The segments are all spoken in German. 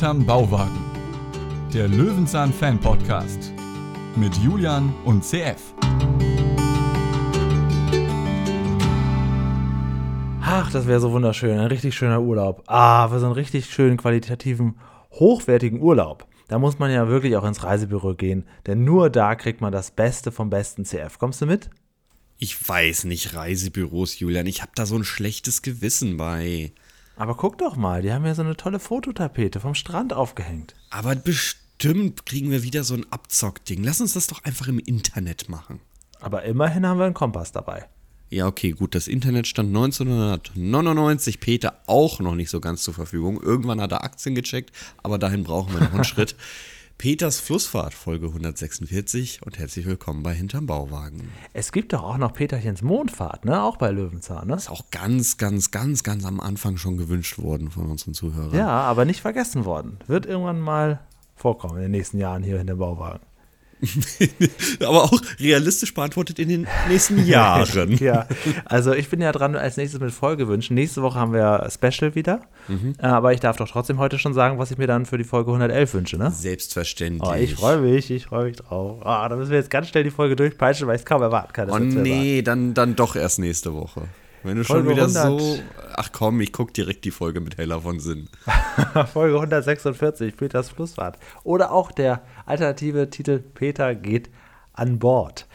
Hinterm Bauwagen. Der Löwenzahn Fan Podcast mit Julian und CF. Ach, das wäre so wunderschön. Ein richtig schöner Urlaub. Ah, für so einen richtig schönen, qualitativen, hochwertigen Urlaub. Da muss man ja wirklich auch ins Reisebüro gehen, denn nur da kriegt man das Beste vom besten CF. Kommst du mit? Ich weiß nicht, Reisebüros, Julian. Ich habe da so ein schlechtes Gewissen bei. Aber guck doch mal, die haben ja so eine tolle Fototapete vom Strand aufgehängt. Aber bestimmt kriegen wir wieder so ein Abzockding. Lass uns das doch einfach im Internet machen. Aber immerhin haben wir einen Kompass dabei. Ja, okay, gut. Das Internet stand 1999 Peter auch noch nicht so ganz zur Verfügung. Irgendwann hat er Aktien gecheckt, aber dahin brauchen wir noch einen Schritt. Peters Flussfahrt, Folge 146 und herzlich willkommen bei Hinterm Bauwagen. Es gibt doch auch noch Peterchens Mondfahrt, ne? Auch bei Löwenzahn, ne? Ist auch ganz, ganz, ganz, ganz am Anfang schon gewünscht worden von unseren Zuhörern. Ja, aber nicht vergessen worden. Wird irgendwann mal vorkommen in den nächsten Jahren hier in der Bauwagen. Aber auch realistisch beantwortet in den nächsten Jahren. ja, also ich bin ja dran als nächstes mit Folgewünschen. Nächste Woche haben wir Special wieder. Mhm. Aber ich darf doch trotzdem heute schon sagen, was ich mir dann für die Folge 111 wünsche, ne? Selbstverständlich. Oh, ich freue mich, ich freue mich drauf. Oh, da müssen wir jetzt ganz schnell die Folge durchpeitschen, weil ich es kaum erwarten kann. Oh nee, dann, dann doch erst nächste Woche. Wenn du Folge schon wieder 100. so. Ach komm, ich guck direkt die Folge mit Heller von Sinn. Folge 146, Peters Flussfahrt. Oder auch der alternative Titel Peter geht an Bord.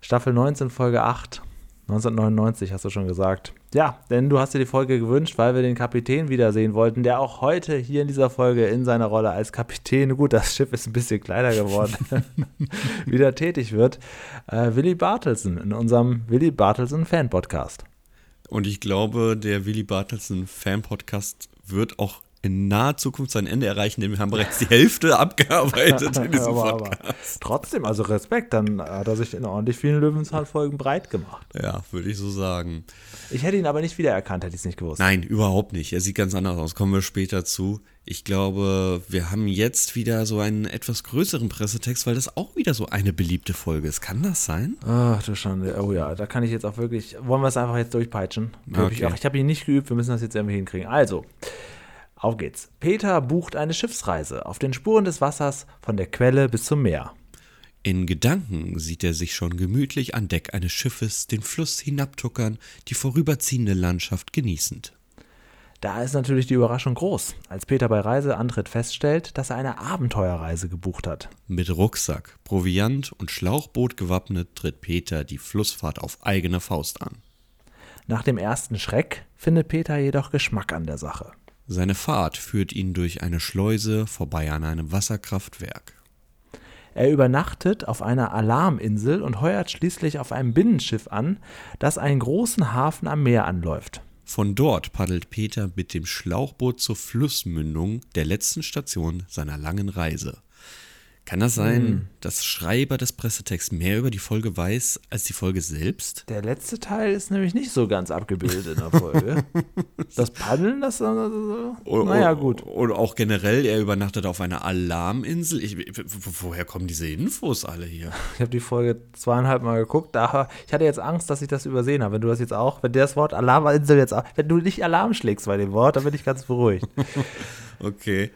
Staffel 19, Folge 8. 1999 hast du schon gesagt. Ja, denn du hast dir die Folge gewünscht, weil wir den Kapitän wiedersehen wollten, der auch heute hier in dieser Folge in seiner Rolle als Kapitän, gut, das Schiff ist ein bisschen kleiner geworden, wieder tätig wird. Äh, Willy Bartelsen in unserem Willy Bartelsen Fan Podcast. Und ich glaube, der Willy Bartelsen Fan-Podcast wird auch in naher Zukunft sein Ende erreichen, denn wir haben bereits die Hälfte abgearbeitet in diesem aber, Podcast. Aber trotzdem, also Respekt, dann hat er sich in ordentlich vielen Löwenzahn-Folgen breit gemacht. Ja, würde ich so sagen. Ich hätte ihn aber nicht wiedererkannt, hätte ich es nicht gewusst. Nein, überhaupt nicht. Er sieht ganz anders aus. Kommen wir später zu. Ich glaube, wir haben jetzt wieder so einen etwas größeren Pressetext, weil das auch wieder so eine beliebte Folge ist. Kann das sein? Ach du Schande. Oh ja, da kann ich jetzt auch wirklich. Wollen wir es einfach jetzt durchpeitschen? Okay. Ich, ich habe ihn nicht geübt, wir müssen das jetzt irgendwie hinkriegen. Also, auf geht's. Peter bucht eine Schiffsreise auf den Spuren des Wassers von der Quelle bis zum Meer. In Gedanken sieht er sich schon gemütlich an Deck eines Schiffes den Fluss hinabtuckern, die vorüberziehende Landschaft genießend. Da ist natürlich die Überraschung groß, als Peter bei Reiseantritt feststellt, dass er eine Abenteuerreise gebucht hat. Mit Rucksack, Proviant und Schlauchboot gewappnet tritt Peter die Flussfahrt auf eigene Faust an. Nach dem ersten Schreck findet Peter jedoch Geschmack an der Sache. Seine Fahrt führt ihn durch eine Schleuse vorbei an einem Wasserkraftwerk. Er übernachtet auf einer Alarminsel und heuert schließlich auf einem Binnenschiff an, das einen großen Hafen am Meer anläuft. Von dort paddelt Peter mit dem Schlauchboot zur Flussmündung der letzten Station seiner langen Reise. Kann das sein, hm. dass Schreiber des Pressetexts mehr über die Folge weiß als die Folge selbst? Der letzte Teil ist nämlich nicht so ganz abgebildet in der Folge. das Paddeln, das. Also, naja, gut. Und auch generell, er übernachtet auf einer Alarminsel. Ich, woher kommen diese Infos alle hier? Ich habe die Folge zweieinhalb Mal geguckt. Da, ich hatte jetzt Angst, dass ich das übersehen habe. Wenn du das jetzt auch, wenn das Wort Alarminsel jetzt auch, wenn du nicht Alarm schlägst bei dem Wort, dann bin ich ganz beruhigt. okay.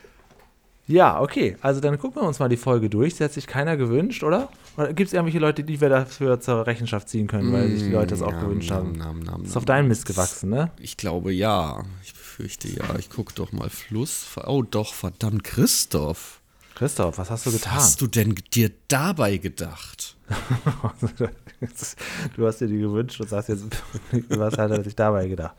Ja, okay. Also dann gucken wir uns mal die Folge durch. Sie hat sich keiner gewünscht, oder? Oder gibt es irgendwelche Leute, die wir dafür zur Rechenschaft ziehen können, weil sich die Leute das auch nam, gewünscht nam, haben? Nam, nam, ist auf deinen Mist gewachsen, ne? Ich glaube ja. Ich befürchte ja. Ich gucke doch mal Fluss. Oh doch, verdammt, Christoph. Christoph, was hast du getan? Was hast du denn dir dabei gedacht? du hast dir die gewünscht und sagst jetzt, was hat er sich dabei gedacht?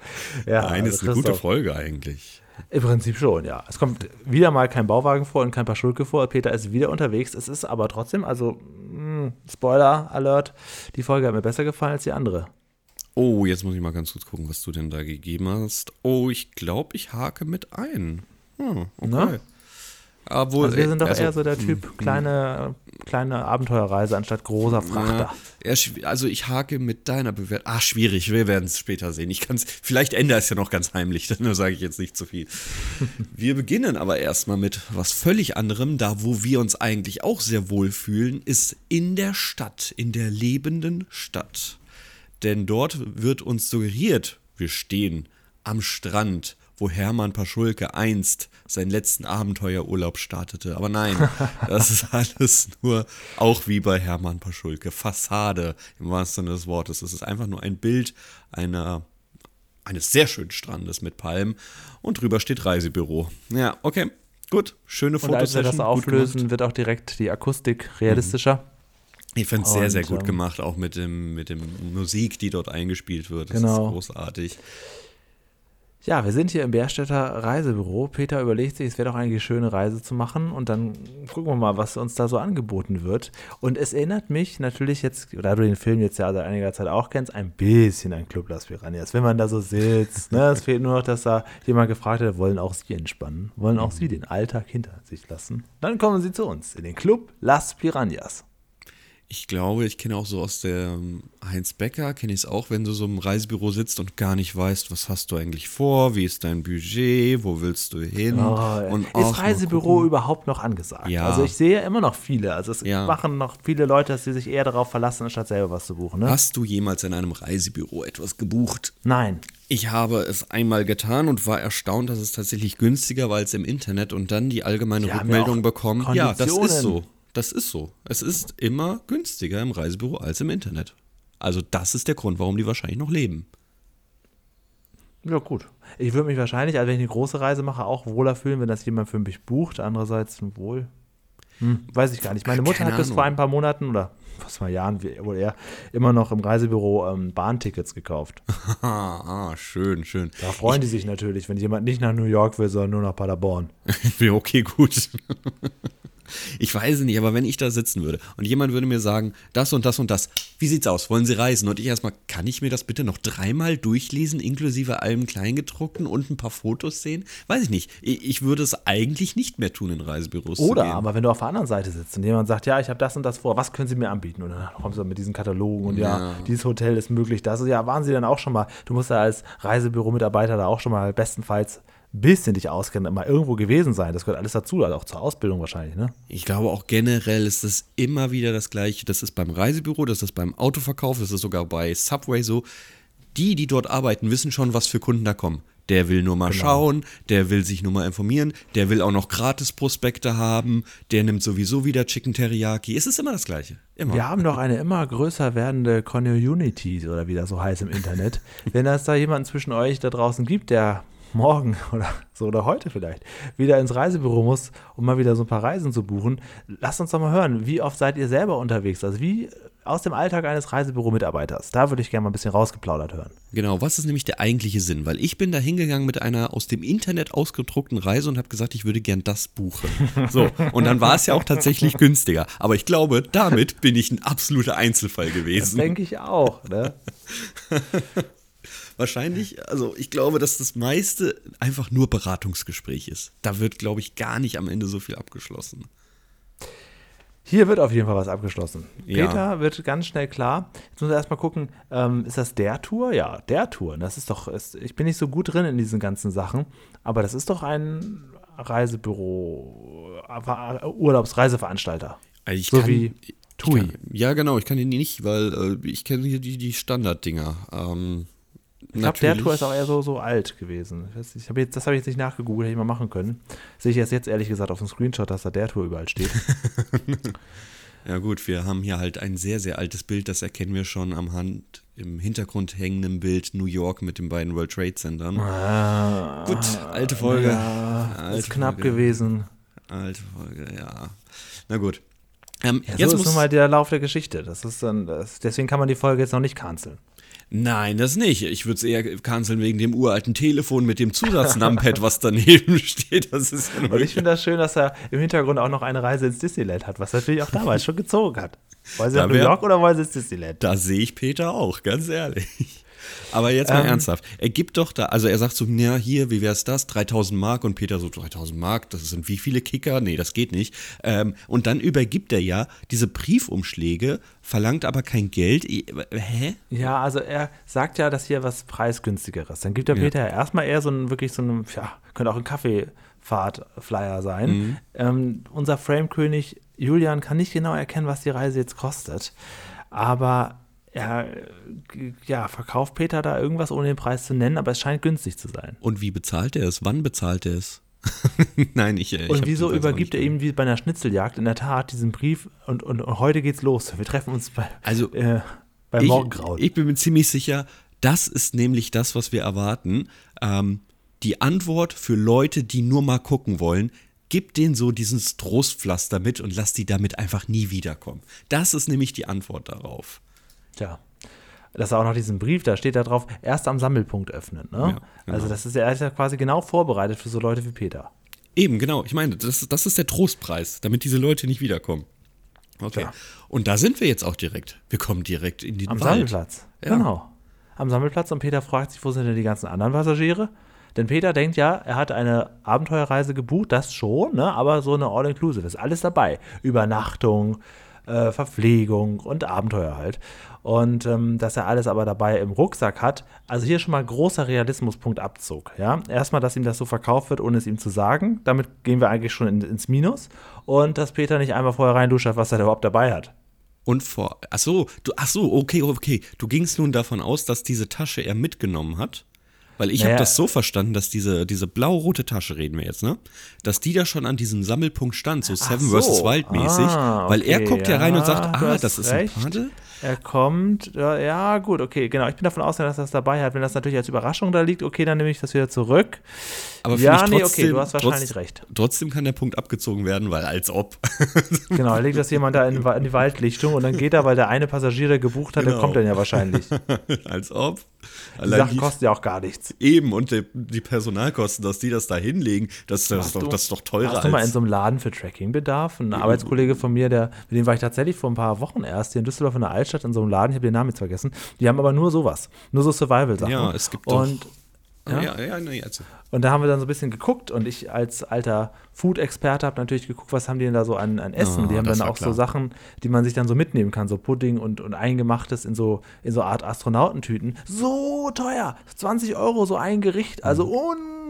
Ja, Nein, also ist eine gute Folge eigentlich. Im Prinzip schon, ja. Es kommt wieder mal kein Bauwagen vor und kein Paar Schulke vor. Peter ist wieder unterwegs. Es ist aber trotzdem, also, mh, hm, Spoiler Alert, die Folge hat mir besser gefallen als die andere. Oh, jetzt muss ich mal ganz kurz gucken, was du denn da gegeben hast. Oh, ich glaube, ich hake mit ein. Hm, okay. Na? Obwohl, also wir sind doch also, eher so der Typ hm, kleine, kleine Abenteuerreise anstatt großer Frachter. Ja, also ich hake mit deiner Bewertung. Ah, schwierig, wir werden es später sehen. Ich kann's, vielleicht ändere es ja noch ganz heimlich, dann sage ich jetzt nicht zu viel. wir beginnen aber erstmal mit was völlig anderem. Da, wo wir uns eigentlich auch sehr wohl fühlen, ist in der Stadt, in der lebenden Stadt. Denn dort wird uns suggeriert, wir stehen am Strand wo Hermann Paschulke einst seinen letzten Abenteuerurlaub startete. Aber nein, das ist alles nur, auch wie bei Hermann Paschulke, Fassade im wahrsten Sinne des Wortes. Es ist einfach nur ein Bild einer, eines sehr schönen Strandes mit Palmen und drüber steht Reisebüro. Ja, okay, gut, schöne Und als wir das auflösen, wird auch direkt die Akustik realistischer. Ich finde es sehr, sehr gut ähm, gemacht, auch mit dem, mit dem Musik, die dort eingespielt wird. Das Genau. ist großartig. Ja, wir sind hier im Bärstädter Reisebüro. Peter überlegt sich, es wäre doch eine schöne Reise zu machen und dann gucken wir mal, was uns da so angeboten wird. Und es erinnert mich natürlich jetzt, da du den Film jetzt ja seit einiger Zeit auch kennst, ein bisschen an Club Las Piranhas. Wenn man da so sitzt, ne, es fehlt nur noch, dass da jemand gefragt hat, wollen auch Sie entspannen? Wollen auch Sie den Alltag hinter sich lassen? Dann kommen Sie zu uns in den Club Las Piranhas. Ich glaube, ich kenne auch so aus der ähm, Heinz Becker, kenne ich es auch, wenn du so im Reisebüro sitzt und gar nicht weißt, was hast du eigentlich vor, wie ist dein Budget, wo willst du hin? Oh, und ist Reisebüro überhaupt noch angesagt? Ja. Also ich sehe immer noch viele. Also es Ja. machen noch viele Leute, dass sie sich eher darauf verlassen, anstatt selber was zu buchen. Ne? Hast du jemals in einem Reisebüro etwas gebucht? Nein. Ich habe es einmal getan und war erstaunt, dass es tatsächlich günstiger war als im Internet und dann die allgemeine Die ja Rückmeldung auch bekommen. Ja, das ist so. Das ist so. Es ist immer günstiger im Reisebüro als im Internet. Also das ist der Grund, warum die wahrscheinlich noch leben. Ja, gut. Ich würde mich wahrscheinlich, also wenn ich eine große Reise mache, auch wohler fühlen, wenn das jemand für mich bucht. Andererseits wohl. Hm, weiß ich gar nicht. Meine Mutter Keine hat bis Ahnung. vor ein paar Monaten oder was vor Jahren wohl eher immer noch im Reisebüro ähm, Bahntickets gekauft. Ah, schön, schön. Da freuen die sich natürlich, wenn jemand nicht nach New York will, sondern nur nach Paderborn. Okay, gut. Ich weiß es nicht, aber wenn ich da sitzen würde und jemand würde mir sagen, das und das und das, wie sieht's aus? Wollen Sie reisen? Und ich erstmal, kann ich mir das bitte noch dreimal durchlesen, inklusive allem Kleingedruckten und ein paar Fotos sehen? Weiß ich nicht. Ich, würde es eigentlich nicht mehr tun, in Reisebüros Oder aber wenn du auf der anderen Seite sitzt und jemand sagt, ja, ich habe das und das vor, was können Sie mir anbieten? Und dann kommst du mit diesen Katalogen und ja, Ja. dieses Hotel ist möglich. Das ist ja, waren Sie dann auch schon mal, du musst ja als Reisebüro-Mitarbeiter da auch schon mal bestenfalls bisschen dich auskennen, mal irgendwo gewesen sein. Das gehört alles dazu, also auch zur Ausbildung wahrscheinlich, ne? Ich glaube auch generell ist es immer wieder das Gleiche. Das ist beim Reisebüro, das ist beim Autoverkauf, das ist sogar bei Subway so. Die, die dort arbeiten, wissen schon, was für Kunden da kommen. Der will nur mal Genau. schauen, der will sich nur mal informieren, der will auch noch Gratis-Prospekte haben, der nimmt sowieso wieder Chicken Teriyaki. Es ist immer das Gleiche. Immer. Wir haben doch eine immer größer werdende Community oder wie das so heißt im Internet. Wenn es da jemanden zwischen euch da draußen gibt, der morgen oder so oder heute vielleicht wieder ins Reisebüro muss, um mal wieder so ein paar Reisen zu buchen, lasst uns doch mal hören, wie oft seid ihr selber unterwegs? Also wie aus dem Alltag eines Reisebüro-Mitarbeiters. Da würde ich gerne mal ein bisschen rausgeplaudert hören. Genau, was ist nämlich der eigentliche Sinn? Weil ich bin da hingegangen mit einer aus dem Internet ausgedruckten Reise und habe gesagt, ich würde gern das buchen. So, und dann war es ja auch tatsächlich günstiger. Aber ich glaube, damit bin ich ein absoluter Einzelfall Das gewesen. denke ich auch. Ne? Wahrscheinlich, also ich glaube, dass das meiste einfach nur Beratungsgespräch ist. Da wird, glaube ich, gar nicht am Ende so viel abgeschlossen. Hier wird auf jeden Fall was abgeschlossen. Ja. Peter wird ganz schnell klar. Jetzt muss er erstmal gucken, ähm, ist das der Tour? Ja, der Tour. Das ist doch, ist, ich bin nicht so gut drin in diesen ganzen Sachen, aber das ist doch ein Reisebüro, äh, Urlaubsreiseveranstalter. Also ich So kann- wie ich TUI. Kann, ja, genau, ich kann ihn nicht, weil äh, ich kenne hier die, die Standarddinger. Ähm, Ich glaube, der Tour ist auch eher so, so alt gewesen. Ich hab jetzt, das habe ich jetzt nicht nachgegoogelt, hätte ich mal machen können. Sehe ich erst jetzt ehrlich gesagt auf dem Screenshot, dass da der Tour überall steht. Ja gut, wir haben hier halt ein sehr, sehr altes Bild, das erkennen wir schon am Hand im Hintergrund hängenden Bild New York mit den beiden World Trade Centern. Ah, Gut, alte Folge. Ja, Alte ist knapp Folge. gewesen. Alte Folge, ja. Na gut. Ähm, Ja, jetzt so ist muss, nun mal der Lauf der Geschichte. Das ist dann, das, deswegen kann man die Folge jetzt noch nicht canceln. Nein, das nicht. Ich würde es eher canceln wegen dem uralten Telefon mit dem Zusatznampad, was daneben steht. Das ist ja Und ich finde das schön, dass er im Hintergrund auch noch eine Reise ins Disneyland hat, was natürlich auch damals schon gezogen hat. Wollen Sie nach New York oder wollen Sie ins Disneyland? Da sehe ich Peter auch, ganz ehrlich. Aber jetzt mal Ähm. ernsthaft. Er gibt doch da, also er sagt so, ja, hier, wie wär's das? 3000 Mark und Peter so, 3000 Mark, das sind wie viele Kicker? Nee, das geht nicht. Ähm, und dann übergibt er ja diese Briefumschläge, verlangt aber kein Geld. Hä? Ja, also er sagt ja, dass hier was preisgünstigeres. Dann gibt der Peter ja erstmal eher so einen, wirklich so einen, ja, könnte auch ein Kaffeefahrt-Flyer sein. Mhm. Ähm, unser Framekönig Julian kann nicht genau erkennen, was die Reise jetzt kostet. Aber er äh, ja, verkauft Peter da irgendwas, ohne den Preis zu nennen, aber es scheint günstig zu sein. Und wie bezahlt er es? Wann bezahlt er es? Nein, ich. ich und wieso übergibt er ihm wie bei einer Schnitzeljagd in der Tat diesen Brief und, und, und heute geht's los. Wir treffen uns bei, also, äh, bei Morgengrauen. Ich, ich bin mir ziemlich sicher, das ist nämlich das, was wir erwarten. Ähm, die Antwort für Leute, die nur mal gucken wollen, gib denen so dieses Trostpflaster mit und lass die damit einfach nie wiederkommen. Das ist nämlich die Antwort darauf. Tja. Das ist auch noch diesen Brief, da steht da drauf, erst am Sammelpunkt öffnen. Ne? Ja, genau. Also das ist ja, er ist ja quasi genau vorbereitet für so Leute wie Peter. Eben, genau. Ich meine, das, das ist der Trostpreis, damit diese Leute nicht wiederkommen. Okay. Ja. Und da sind wir jetzt auch direkt. Wir kommen direkt in den Am Wald. Sammelplatz. Ja. Genau. Am Sammelplatz und Peter fragt sich, wo sind denn die ganzen anderen Passagiere? Denn Peter denkt ja, er hat eine Abenteuerreise gebucht, das schon, ne? aber so eine All-Inclusive ist alles dabei. Übernachtung, äh, Verpflegung und Abenteuer halt. Und ähm, dass er alles aber dabei im Rucksack hat. Also hier schon mal großer Realismuspunkt Abzug. Ja? Erstmal, dass ihm das so verkauft wird, ohne es ihm zu sagen. Damit gehen wir eigentlich schon in, ins Minus. Und dass Peter nicht einmal vorher reinduschert, was er da überhaupt dabei hat. Und vor, ach so, du, ach so, okay, okay. Du gingst nun davon aus, dass diese Tasche er mitgenommen hat. Weil ich naja. habe das so verstanden, dass diese, diese blau-rote Tasche, reden wir jetzt, ne? Dass die da schon an diesem Sammelpunkt stand, so Seven so. vs. Wild mäßig. Ah, okay. Weil er guckt ja rein und sagt, ah, das ist recht. ein Paddel. Er kommt, ja, gut, okay, genau. Ich bin davon ausgegangen, dass er das dabei hat. Wenn das natürlich als Überraschung da liegt, okay, dann nehme ich das wieder zurück. Aber ja, nee, trotzdem, okay, du hast wahrscheinlich trotz, recht. Trotzdem kann der Punkt abgezogen werden, weil als ob. genau, legt das jemand da in, in, die Waldlichtung und dann geht er, weil der eine Passagier, der gebucht hat, genau. der kommt dann ja wahrscheinlich. als ob. Die Sachen kosten ja auch gar nichts. Eben, und die, die Personalkosten, dass die das da hinlegen, das, das, ist, doch, das ist doch teurer. Hast du mal in so einem Laden für Trackingbedarf? Ein ja. Arbeitskollege von mir, der, mit dem war ich tatsächlich vor ein paar Wochen erst hier in Düsseldorf in der Altstadt in so einem Laden, ich habe den Namen jetzt vergessen. Die haben aber nur sowas, nur so Survival-Sachen. Ja, es gibt und, doch ja, ja, ja, ja also. Und da haben wir dann so ein bisschen geguckt und ich als alter Food-Experte habe natürlich geguckt, was haben die denn da so an, an Essen. Oh, die haben dann auch klar. so Sachen, die man sich dann so mitnehmen kann, so Pudding und, und Eingemachtes in so, in so Art Astronautentüten. So teuer! 20 Euro so ein Gericht, also mhm.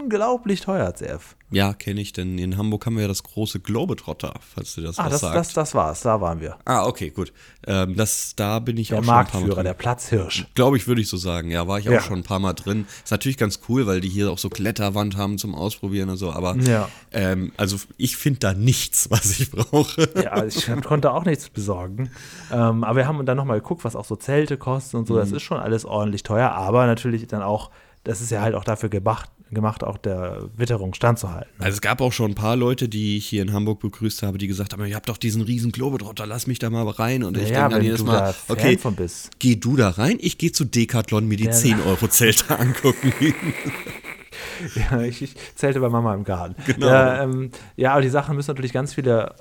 Unglaublich teuer, CF. Ja, kenne ich, denn in Hamburg haben wir ja das große Globetrotter, falls du das ah, was das, sagst. Das, das war's, da waren wir. Ah, okay, gut. Ähm, das, da bin ich der auch schon ein paar Mal drin. der Platzhirsch. Glaube ich, würde ich so sagen. Ja, war ich ja. auch schon ein paar Mal drin. Ist natürlich ganz cool, weil die hier auch so Kletterwand haben zum Ausprobieren und so, aber ja. ähm, also ich finde da nichts, was ich brauche. Ja, ich konnte auch nichts besorgen. Ähm, aber wir haben dann nochmal geguckt, was auch so Zelte kosten und so. Mhm. Das ist schon alles ordentlich teuer, aber natürlich dann auch das ist ja halt auch dafür gemacht, gemacht, auch der Witterung standzuhalten. Also es gab auch schon ein paar Leute, die ich hier in Hamburg begrüßt habe, die gesagt haben, ihr habt doch diesen riesen Globetrotter, lass mich da mal rein. Und ich ja, denke dann jedes Mal, okay, geh du da rein, ich gehe zu Decathlon mir die ja. 10 Euro Zelte angucken. ja, ich, ich, zelte bei Mama im Garten. Genau. Ja, ähm, ja, aber die Sachen müssen natürlich ganz viele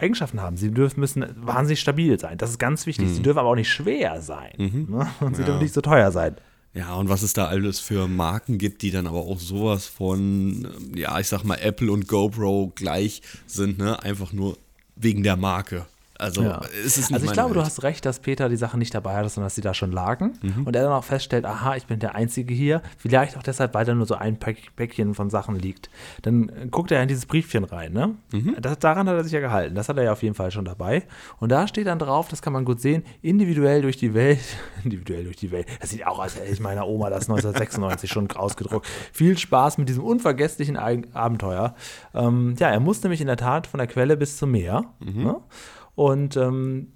Eigenschaften haben. Sie dürfen, müssen wahnsinnig stabil sein. Das ist ganz wichtig. Mhm. Sie dürfen aber auch nicht schwer sein. Mhm. Ne? Und sie ja. dürfen nicht so teuer sein. Ja, und was es da alles für Marken gibt, die dann aber auch sowas von, ja, ich sag mal, Apple und GoPro gleich sind, ne? Einfach nur wegen der Marke. Also, ja. ist es nicht also ich glaube, Welt. du hast recht, dass Peter die Sachen nicht dabei hatte, sondern dass sie da schon lagen. Mhm. Und er dann auch feststellt, aha, ich bin der Einzige hier. Vielleicht auch deshalb, weil da nur so ein Päckchen von Sachen liegt. Dann guckt er in dieses Briefchen rein. Ne? Mhm. Das, daran hat er sich ja gehalten. Das hat er ja auf jeden Fall schon dabei. Und da steht dann drauf, das kann man gut sehen, individuell durch die Welt. individuell durch die Welt. Das sieht auch aus, als hätte ich meiner Oma das 1996 schon ausgedruckt. Viel Spaß mit diesem unvergesslichen Abenteuer. Ähm, ja, er muss nämlich in der Tat von der Quelle bis zum Meer. Mhm. Ne? Und ähm,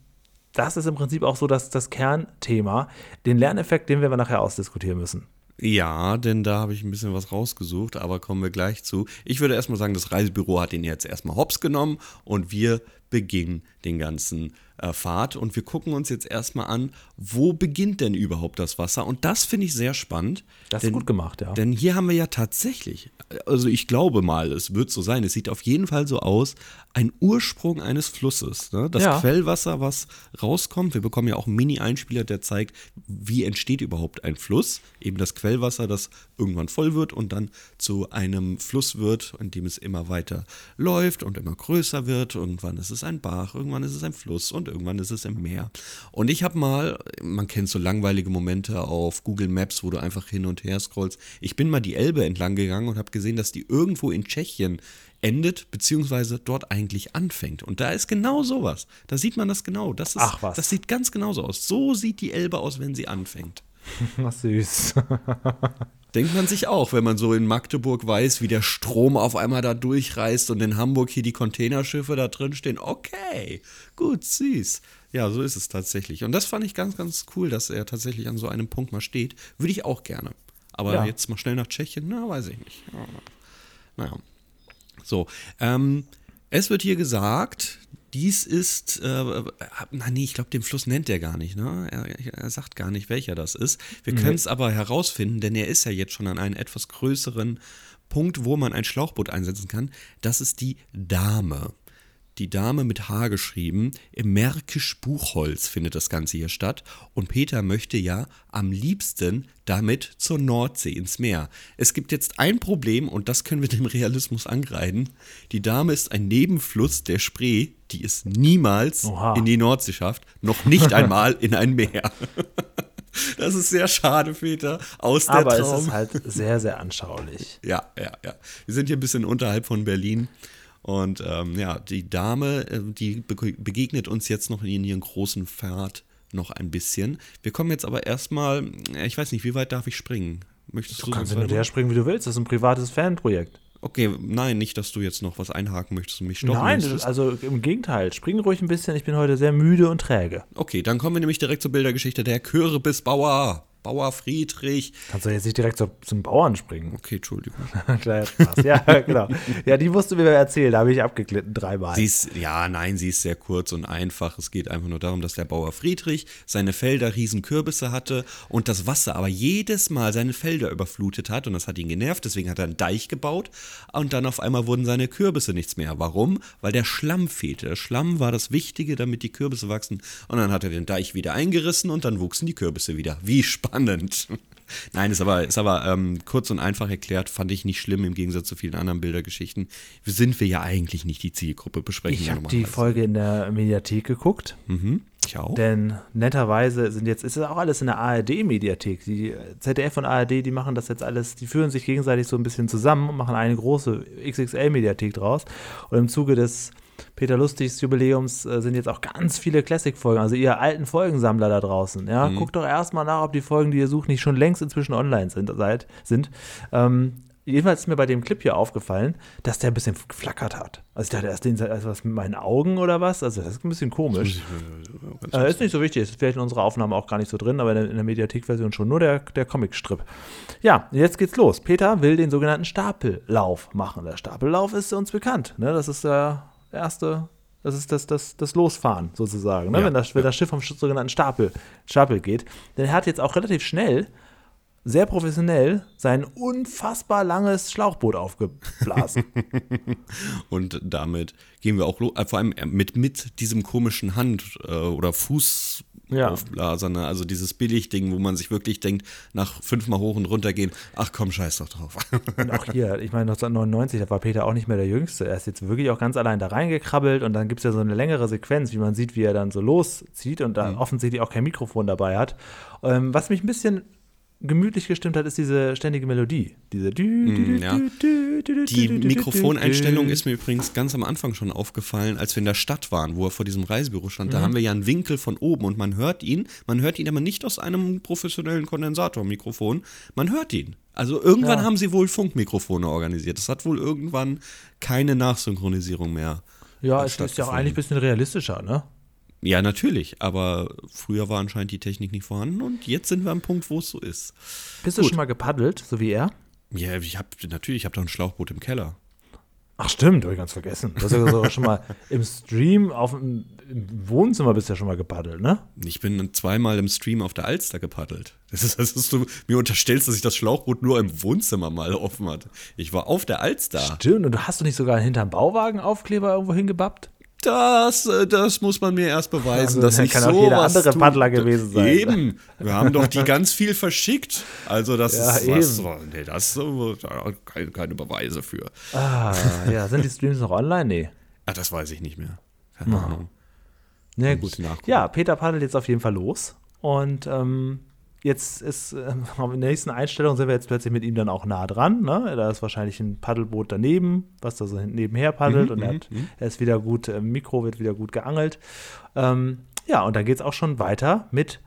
das ist im Prinzip auch so das, das Kernthema. Den Lerneffekt, den werden wir nachher ausdiskutieren müssen. Ja, denn da habe ich ein bisschen was rausgesucht, aber kommen wir gleich zu. Ich würde erstmal sagen, das Reisebüro hat ihn jetzt erstmal hops genommen und wir beginnen den ganzen äh, Fahrt und wir gucken uns jetzt erstmal an, wo beginnt denn überhaupt das Wasser? Und das finde ich sehr spannend. Das denn, ist gut gemacht, ja. Denn hier haben wir ja tatsächlich, also ich glaube mal, es wird so sein, es sieht auf jeden Fall so aus, ein Ursprung eines Flusses. Ne? Das ja. Quellwasser, was rauskommt, wir bekommen ja auch einen Mini-Einspieler, der zeigt, wie entsteht überhaupt ein Fluss. Eben das Quellwasser, das irgendwann voll wird und dann zu einem Fluss wird, in dem es immer weiter läuft und immer größer wird. Irgendwann ist es ein Bach, irgendwann ist es ein Fluss und und irgendwann ist es im Meer. Und ich habe mal, man kennt so langweilige Momente auf Google Maps, wo du einfach hin und her scrollst. Ich bin mal die Elbe entlang gegangen und habe gesehen, dass die irgendwo in Tschechien endet, beziehungsweise dort eigentlich anfängt. Und da ist genau sowas. Da sieht man das genau. Das, ist, Ach was. das sieht ganz genauso aus. So sieht die Elbe aus, wenn sie anfängt. Was süß. Denkt man sich auch, wenn man so in Magdeburg weiß, wie der Strom auf einmal da durchreißt und in Hamburg hier die Containerschiffe da drin stehen. Okay, gut, süß. Ja, so ist es tatsächlich. Und das fand ich ganz, ganz cool, dass er tatsächlich an so einem Punkt mal steht. Würde ich auch gerne. Aber Ja. jetzt mal schnell nach Tschechien, na, weiß ich nicht. Ja, Naja. So, ähm, es wird hier gesagt, dies ist, äh, na nee, ich glaube, den Fluss nennt er gar nicht, ne? Er, er sagt gar nicht, welcher das ist. Wir können es aber herausfinden, denn er ist ja jetzt schon an einem etwas größeren Punkt, wo man ein Schlauchboot einsetzen kann. Das ist die Dame. Die Dame mit H geschrieben. Im Märkisch Buchholz findet das Ganze hier statt. Und Peter möchte ja am liebsten damit zur Nordsee ins Meer. Es gibt jetzt ein Problem und das können wir dem Realismus angreifen. Die Dame ist ein Nebenfluss der Spree, die es niemals Oha. in die Nordsee schafft. Noch nicht einmal in ein Meer. Das ist sehr schade, Peter. Aus der Aber es Traum. ist halt sehr, sehr anschaulich. Ja, ja, ja. Wir sind hier ein bisschen unterhalb von Berlin. Und ähm, ja, die Dame, äh, die bege- begegnet uns jetzt noch in ihren großen Pfad noch ein bisschen. Wir kommen jetzt aber erstmal, äh, ich weiß nicht, wie weit darf ich springen? Möchtest du, Du kannst so hin und her springen, wie du willst. Das ist ein privates Fanprojekt. Okay, nein, nicht, dass du jetzt noch was einhaken möchtest und mich stoppen Nein, möchtest. also im Gegenteil. Spring ruhig ein bisschen. Ich bin heute sehr müde und träge. Okay, dann kommen wir nämlich direkt zur Bildergeschichte der Kürbisbauer. Bauer Friedrich. Kannst du jetzt nicht direkt zu, zum Bauern springen? Okay, Entschuldigung. Kleiner Spaß. Ja, genau. Ja, die musst du mir erzählen. Da habe ich abgeglitten dreimal. Sie ist, ja, nein, sie ist sehr kurz und einfach. Es geht einfach nur darum, dass der Bauer Friedrich seine Felder riesen Kürbisse hatte und das Wasser aber jedes Mal seine Felder überflutet hat und das hat ihn genervt. Deswegen hat er einen Deich gebaut und dann auf einmal wurden seine Kürbisse nichts mehr. Warum? Weil der Schlamm fehlte. Der Schlamm war das Wichtige, damit die Kürbisse wachsen. Und dann hat er den Deich wieder eingerissen und dann wuchsen die Kürbisse wieder. Wie spannend. Nein, ist aber, ist aber ähm, kurz und einfach erklärt, fand ich nicht schlimm im Gegensatz zu vielen anderen Bildergeschichten. Sind wir ja eigentlich nicht die Zielgruppe, besprechen Ich wir habe die. Folge in der Mediathek geguckt. Mhm, ich auch. Denn netterweise sind jetzt, ist es auch alles in der ARD-Mediathek. Die ZDF und ARD, die machen das jetzt alles, die führen sich gegenseitig so ein bisschen zusammen und machen eine große XXL-Mediathek draus. Und im Zuge des Peter Lustigs Jubiläums äh, sind jetzt auch ganz viele Classic-Folgen, also ihr alten Folgensammler da draußen. Ja, guckt doch erstmal nach, ob die Folgen, die ihr sucht, nicht schon längst inzwischen online sind. Seid, sind. Ähm, Jedenfalls ist mir bei dem Clip hier aufgefallen, dass der ein bisschen geflackert hat. Also ich dachte erst, den- also was mit meinen Augen oder was? Also das ist ein bisschen komisch. Äh, ist nicht so wichtig, ist vielleicht in unserer Aufnahme auch gar nicht so drin, aber in der, in der Mediathek-Version schon nur der, der Comic-Strip. Ja, jetzt geht's los. Peter will den sogenannten Stapellauf machen. Der Stapellauf ist uns bekannt. Ne? Das ist der erste, das ist das, das, das Losfahren sozusagen, ne? Ja, wenn, das, wenn das Schiff vom sogenannten Stapel, Stapel geht. Denn er hat jetzt auch relativ schnell, sehr professionell, sein unfassbar langes Schlauchboot aufgeblasen. Und damit gehen wir auch los, äh, vor allem äh, mit, mit diesem komischen Hand- äh, oder Fußaufblaser, ne? also dieses Billigding, wo man sich wirklich denkt, nach fünfmal hoch und runter gehen, ach komm, scheiß doch drauf. Und auch hier, ich meine 1999, da war Peter auch nicht mehr der Jüngste. Er ist jetzt wirklich auch ganz allein da reingekrabbelt und dann gibt es ja so eine längere Sequenz, wie man sieht, wie er dann so loszieht und da offensichtlich auch kein Mikrofon dabei hat. Ähm, was mich ein bisschen gemütlich gestimmt hat, ist diese ständige Melodie. Diese Mm, ja. Die Mikrofoneinstellung ist mir übrigens ganz am Anfang schon aufgefallen, als wir in der Stadt waren, wo er vor diesem Reisebüro stand. Mhm. Da haben wir ja einen Winkel von oben und man hört ihn. Man hört ihn aber nicht aus einem professionellen Kondensatormikrofon. Man hört ihn. Also irgendwann Ja. haben sie wohl Funkmikrofone organisiert. Das hat wohl irgendwann keine Nachsynchronisierung mehr. Ja, es ist ja auch eigentlich ein bisschen realistischer, ne? Ja, natürlich, aber früher war anscheinend die Technik nicht vorhanden und jetzt sind wir am Punkt, wo es so ist. Bist du schon mal gepaddelt, so wie er? Ja, ich habe natürlich, ich habe doch ein Schlauchboot im Keller. Ach stimmt, habe ich ganz vergessen. Du hast ja sogar schon mal im Stream auf dem im Wohnzimmer bist du ja schon mal gepaddelt, ne? Ich bin zweimal im Stream auf der Alster gepaddelt. Das ist, das ist du mir unterstellst, dass ich das Schlauchboot nur im Wohnzimmer mal offen hatte. Ich war auf der Alster. Stimmt, und hast du nicht sogar hinterm Bauwagen Aufkleber irgendwo hingebappt? Das, äh, das muss man mir erst beweisen, Also, dass ich kann auch jeder andere. Paddler gewesen sein. Eben. Wir haben doch die ganz viel verschickt. Also das Ja, ist was. eben. Nee, das da keine, keine Beweise für. Ah, ja, sind die Streams noch online? Nee. Ah, das weiß ich nicht mehr. Keine Ahnung. Na Muss gut. Ja, Peter paddelt jetzt auf jeden Fall los. Und ähm, jetzt ist, ähm, in der nächsten Einstellung sind wir jetzt plötzlich mit ihm dann auch nah dran. Ne? Da ist wahrscheinlich ein Paddelboot daneben, was da so hinten nebenher paddelt. Mhm, und er, mhm, hat, mhm. er ist wieder gut, äh, Mikro wird wieder gut geangelt. Ähm, ja, und dann geht es auch schon weiter mit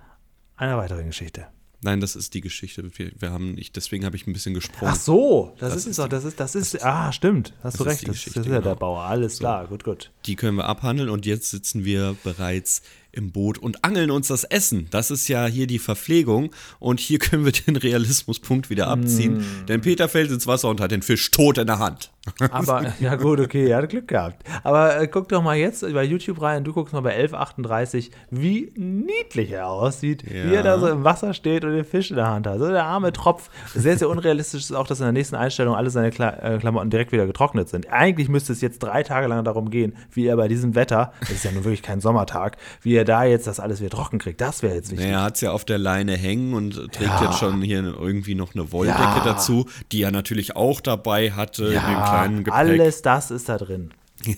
einer weiteren Geschichte. Nein, das ist die Geschichte. Wir, wir haben nicht, deswegen habe ich ein bisschen gesprungen. Ach so, das, Das ist es doch, das ist, das ist, ah, stimmt, hast Das du recht, das, das ist ja der genau. Bauer, alles klar, gut, gut. Die können wir abhandeln und jetzt sitzen wir bereits im Boot und angeln uns das Essen. Das ist ja hier die Verpflegung und hier können wir den Realismuspunkt wieder abziehen. Mm. Denn Peter fällt ins Wasser und hat den Fisch tot in der Hand. Aber, ja gut, okay, er hat Glück gehabt. Aber äh, guck doch mal jetzt bei YouTube rein, du guckst mal bei 1138, wie niedlich er aussieht, wie er da Ja. so im Wasser steht und den Fisch in der Hand hat. So der arme Tropf. Sehr, sehr unrealistisch ist auch, dass in der nächsten Einstellung alle seine Kla äh, Klamotten direkt wieder getrocknet sind. Eigentlich müsste es jetzt drei Tage lang darum gehen, wie er bei diesem Wetter, das ist ja nun wirklich kein Sommertag, wie er da jetzt das alles wieder trocken kriegt. Das wäre jetzt wichtig. Er hat es ja auf der Leine hängen und trägt Ja. jetzt schon hier irgendwie noch eine Wolldecke Ja. dazu, die er natürlich auch dabei hatte in dem ja, kleinen Gepäck. alles das ist da drin.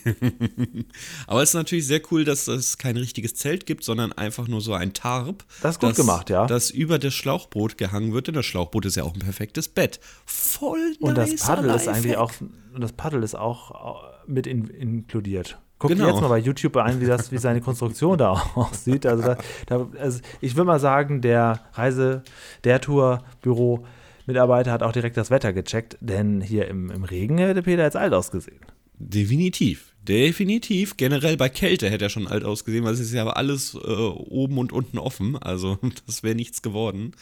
Aber es ist natürlich sehr cool, dass es kein richtiges Zelt gibt, sondern einfach nur so ein Tarp. Das ist gut gemacht, ja. Das über das Schlauchboot gehangen wird, denn das Schlauchboot ist ja auch ein perfektes Bett. Voll Und das Paddel ist eigentlich auch, und das Paddel ist auch äh, mit in, inkludiert. Guck Genau. dir jetzt mal bei YouTube ein, wie, das, wie seine Konstruktion da aussieht. Also, da, da, also ich würde mal sagen, der Reise, der Tourbüro Mitarbeiter hat auch direkt das Wetter gecheckt, denn hier im, im Regen hätte Peter jetzt alt ausgesehen. Definitiv. Definitiv. Generell bei Kälte hätte er schon alt ausgesehen, weil es ist ja aber alles äh, oben und unten offen. Also das wäre nichts geworden.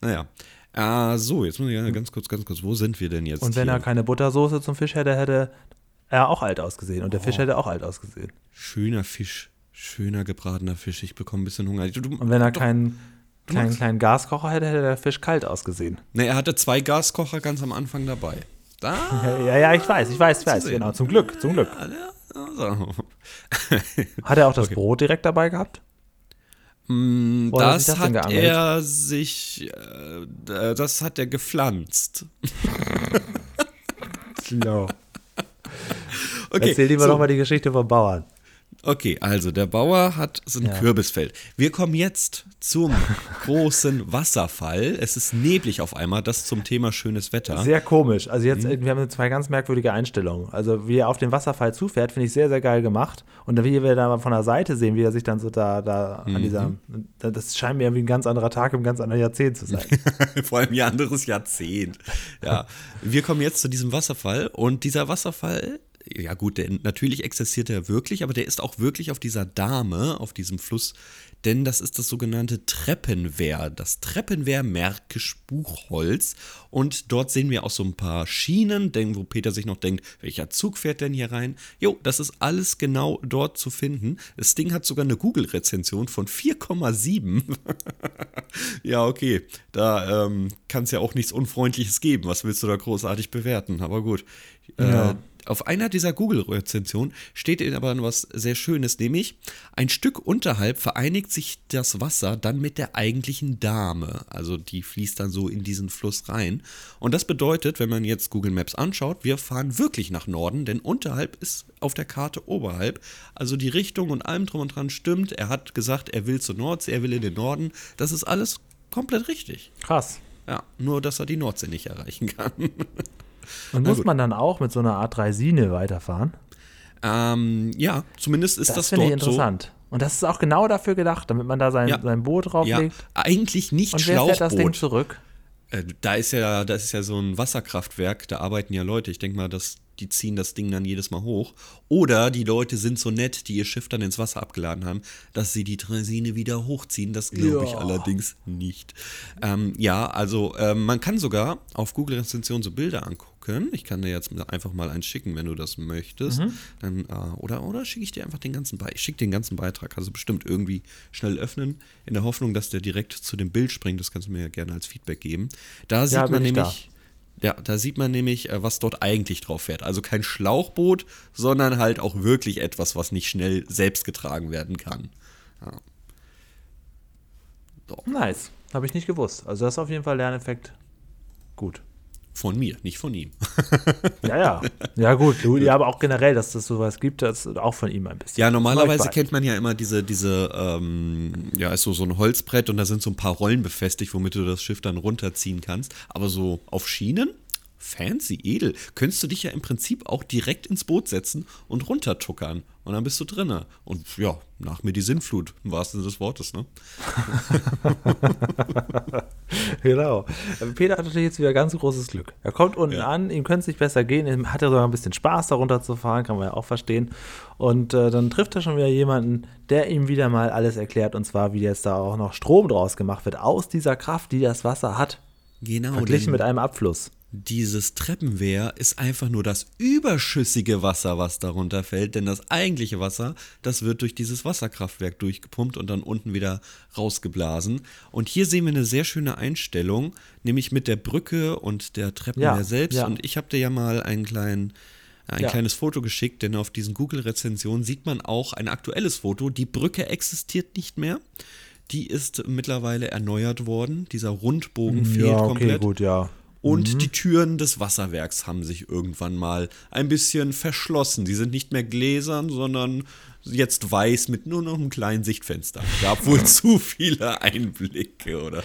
Naja. Ah, so, jetzt muss ich ganz kurz, ganz kurz, wo sind wir denn jetzt? Und wenn hier? er keine Buttersoße zum Fisch hätte, hätte er auch alt ausgesehen. Und der Oh. Fisch hätte auch alt ausgesehen. Schöner Fisch. Schöner gebratener Fisch. Ich bekomme ein bisschen Hunger. Du, du, Und wenn er doch, keinen kleinen, kleinen Gaskocher hätte, hätte der Fisch kalt ausgesehen. Ne, er hatte zwei Gaskocher ganz am Anfang dabei. Da. Ja, ja, ich weiß, ich weiß, ich weiß. sehen. Genau, zum Glück, zum Glück. Also. Hat er auch das Brot direkt dabei gehabt? Mm, das das hat er sich, äh, das hat er gepflanzt. Slow. Okay, Erzähl lieber so. doch mal die Geschichte vom Bauern. Okay, also der Bauer hat so ein Ja. Kürbisfeld. Wir kommen jetzt zum großen Wasserfall. Es ist neblig auf einmal, das zum Thema schönes Wetter. Sehr komisch. Also jetzt, Mhm. wir haben zwei ganz merkwürdige Einstellungen. Also wie er auf den Wasserfall zufährt, finde ich sehr, sehr geil gemacht. Und wie wir da mal von der Seite sehen, wie er sich dann so da, da Mhm. an dieser, da- das scheint mir irgendwie ein ganz anderer Tag im ganz anderen Jahrzehnt zu sein. Vor allem ein anderes Jahrzehnt. Ja, wir kommen jetzt zu diesem Wasserfall und dieser Wasserfall, ja gut, der, natürlich existiert er wirklich, aber der ist auch wirklich auf dieser Dame, auf diesem Fluss, denn das ist das sogenannte Treppenwehr, das Treppenwehr Märkisch Buchholz und dort sehen wir auch so ein paar Schienen, wo Peter sich noch denkt, welcher Zug fährt denn hier rein? Jo, das ist alles genau dort zu finden. Das Ding hat sogar eine Google-Rezension von 4,7. Ja, okay. Da ähm, kann es ja auch nichts Unfreundliches geben. Was willst du da großartig bewerten? Aber gut. Ja. Äh, auf einer dieser Google-Rezensionen steht aber was sehr Schönes, nämlich ein Stück unterhalb vereinigt sich das Wasser dann mit der eigentlichen Dame. Also die fließt dann so in diesen Fluss rein. Und das bedeutet, wenn man jetzt Google Maps anschaut, wir fahren wirklich nach Norden, denn unterhalb ist auf der Karte oberhalb. Also die Richtung und allem drum und dran stimmt. Er hat gesagt, er will zur Nordsee, er will in den Norden. Das ist alles komplett richtig. Krass. Ja, nur dass er die Nordsee nicht erreichen kann. Und muss man dann auch mit so einer Art Dreisine weiterfahren? ähm, ja, zumindest ist Das, das, finde ich dort interessant. Und das ist auch genau dafür gedacht, damit man da sein, Ja. sein Boot so. Ja, drauflegt. eigentlich nicht Und wer fährt das Ding zurück? Äh, da ist ja, das ist ja so ein Wasserkraftwerk, da arbeiten ja Leute. Ich denke mal, dass die ziehen das Ding dann jedes Mal hoch. Oder die Leute sind so nett, die ihr Schiff dann ins Wasser abgeladen haben, dass sie die Draisine wieder hochziehen. Das glaube ich Ja. allerdings nicht. Ähm, ja, also ähm, man kann sogar auf Google Rezension so Bilder angucken. Ich kann dir jetzt einfach mal eins schicken, wenn du das möchtest. Mhm. Dann, äh, oder oder schicke ich dir einfach den ganzen Beitrag. Ich schicke den ganzen Beitrag. Also bestimmt irgendwie schnell öffnen, in der Hoffnung, dass der direkt zu dem Bild springt. Das kannst du mir ja gerne als Feedback geben. Da sieht bin man ich da. Ja, da sieht man nämlich, äh, was dort eigentlich drauf fährt. Also kein Schlauchboot, sondern halt auch wirklich etwas, was nicht schnell selbst getragen werden kann. Ja. So. Nice. Habe ich nicht gewusst. Also das ist auf jeden Fall Lerneffekt gut. Von mir, nicht von ihm. Ja, ja. Ja, gut. Ja, aber auch generell, dass das sowas gibt, das auch von ihm ein bisschen. Ja, normalerweise kennt man ja immer diese, diese, ähm, ja, ist so, so ein Holzbrett und da sind so ein paar Rollen befestigt, womit du das Schiff dann runterziehen kannst. Aber so auf Schienen? Fancy, edel. Könntest du dich ja im Prinzip auch direkt ins Boot setzen und runtertuckern. Und dann bist du drinne. Und ja, nach mir die Sinnflut, im wahrsten Sinne des Wortes, ne? Genau. Peter hat natürlich jetzt wieder ganz großes Glück. Er kommt unten Ja. an, ihm könnte es nicht besser gehen, hat er sogar ein bisschen Spaß, darunter zu fahren, kann man ja auch verstehen. Und äh, dann trifft er schon wieder jemanden, der ihm wieder mal alles erklärt, und zwar, wie jetzt da auch noch Strom draus gemacht wird, aus dieser Kraft, die das Wasser hat. Genau. Verglichen denn mit einem Abfluss. Dieses Treppenwehr ist einfach nur das überschüssige Wasser, was darunter fällt, denn das eigentliche Wasser, das wird durch dieses Wasserkraftwerk durchgepumpt und dann unten wieder rausgeblasen. Und hier sehen wir eine sehr schöne Einstellung, nämlich mit der Brücke und der Treppenwehr Ja, selbst. ja. Und ich habe dir ja mal einen kleinen, ein Ja. kleines Foto geschickt, denn auf diesen Google-Rezensionen sieht man auch ein aktuelles Foto. Die Brücke existiert nicht mehr. Die ist mittlerweile erneuert worden. Dieser Rundbogen fehlt komplett. gut, ja. Und die Türen des Wasserwerks haben sich irgendwann mal ein bisschen verschlossen. Die sind nicht mehr gläsern, sondern jetzt weiß mit nur noch einem kleinen Sichtfenster. Gab wohl zu viele Einblicke oder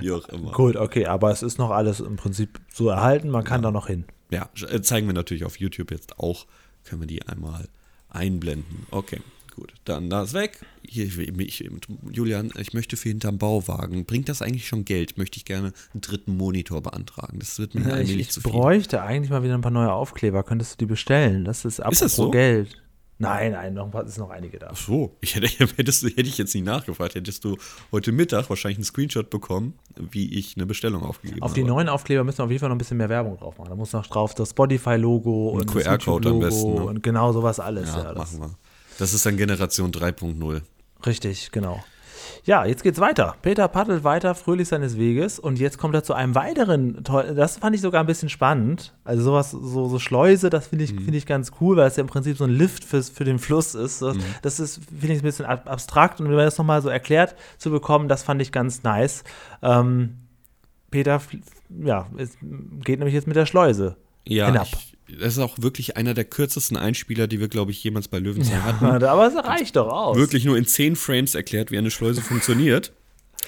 wie auch immer. Gut, okay, aber es ist noch alles im Prinzip so erhalten, man kann da noch hin. Ja, äh, zeigen wir natürlich auf YouTube jetzt auch. Können wir die einmal einblenden. Okay, gut. Dann das weg. Hier, ich, ich, Julian, ich möchte für hinterm Bauwagen. Bringt das eigentlich schon Geld? Möchte ich gerne einen dritten Monitor beantragen. Das wird mir Ja, ich, allmählich ich zu viel. bräuchte eigentlich mal wieder ein paar neue Aufkleber. Könntest du die bestellen? Das ist apropos das so? Geld. Nein, nein, noch, es sind noch einige da. Ach so, ich hätte, hättest, hätte ich jetzt nicht nachgefragt, hättest du heute Mittag wahrscheinlich einen Screenshot bekommen, wie ich eine Bestellung aufgegeben Auf habe. die neuen Aufkleber müssen wir auf jeden Fall noch ein bisschen mehr Werbung drauf machen. Da muss noch drauf das Spotify-Logo und das QR-Code am besten, ne? und genau sowas alles. Ja, Ja, das, machen wir. Das ist dann Generation 3.0. richtig, genau. Ja, jetzt geht's weiter. Peter paddelt weiter, fröhlich seines Weges und jetzt kommt er zu einem weiteren, das fand ich sogar ein bisschen spannend. Also sowas, so, so Schleuse, das finde ich, Mhm. finde ich ganz cool, weil es ja im Prinzip so ein Lift fürs, für den Fluss ist. Das, Mhm. das ist, finde ich, ein bisschen ab abstrakt und wenn man das nochmal so erklärt zu bekommen, das fand ich ganz nice. Ähm, Peter, ja, es geht nämlich jetzt mit der Schleuse Ja, hinab. ich, das ist auch wirklich einer der kürzesten Einspieler, die wir, glaube ich, jemals bei Löwenzahn hatten. Aber es reicht doch aus. Wirklich nur in 10 Frames erklärt, wie eine Schleuse funktioniert.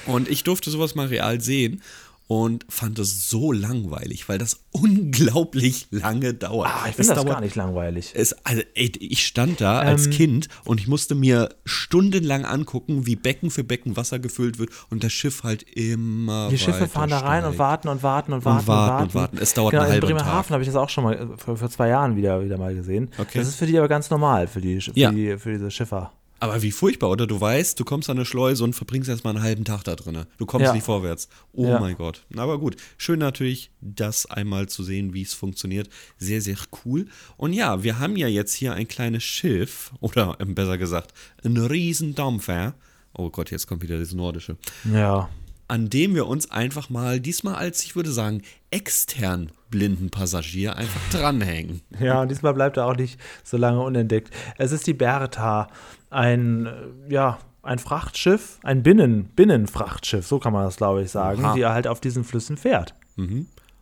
Und ich durfte sowas mal real sehen und fand es so langweilig, weil das unglaublich lange dauert. Ah, ich finde das dauert gar nicht langweilig. Es, also, ey, ich stand da als Ähm. Kind und ich musste mir stundenlang angucken, wie Becken für Becken Wasser gefüllt wird und das Schiff halt immer Die Schiffe fahren da rein und steigt. warten und warten und warten und warten warten. und warten. Es dauert genau, einen in halben Bremerhaven Tag. habe ich das auch schon mal äh, vor, vor zwei Jahren wieder, wieder mal gesehen. Okay. Das ist für die aber ganz normal, für, die, für, Ja. die, für diese Schiffer. Aber wie furchtbar, oder? Du weißt, du kommst an eine Schleuse und verbringst erstmal einen halben Tag da drin. Du kommst Ja. nicht vorwärts. Oh Ja. mein Gott. Aber gut. Schön natürlich, das einmal zu sehen, wie es funktioniert. Sehr, sehr cool. Und ja, wir haben ja jetzt hier ein kleines Schiff, oder ähm, besser gesagt, ein Riesendampfer. Oh Gott, jetzt kommt wieder das Nordische. Ja. an dem wir uns einfach mal diesmal als, ich würde sagen, extern blinden Passagier einfach dranhängen. Ja, und diesmal bleibt er auch nicht so lange unentdeckt. Es ist die Bertha, ein, äh, ja, ein Frachtschiff, ein Binnen, Binnenfrachtschiff, so kann man das, glaube ich, sagen, Oha. die er halt auf diesen Flüssen fährt.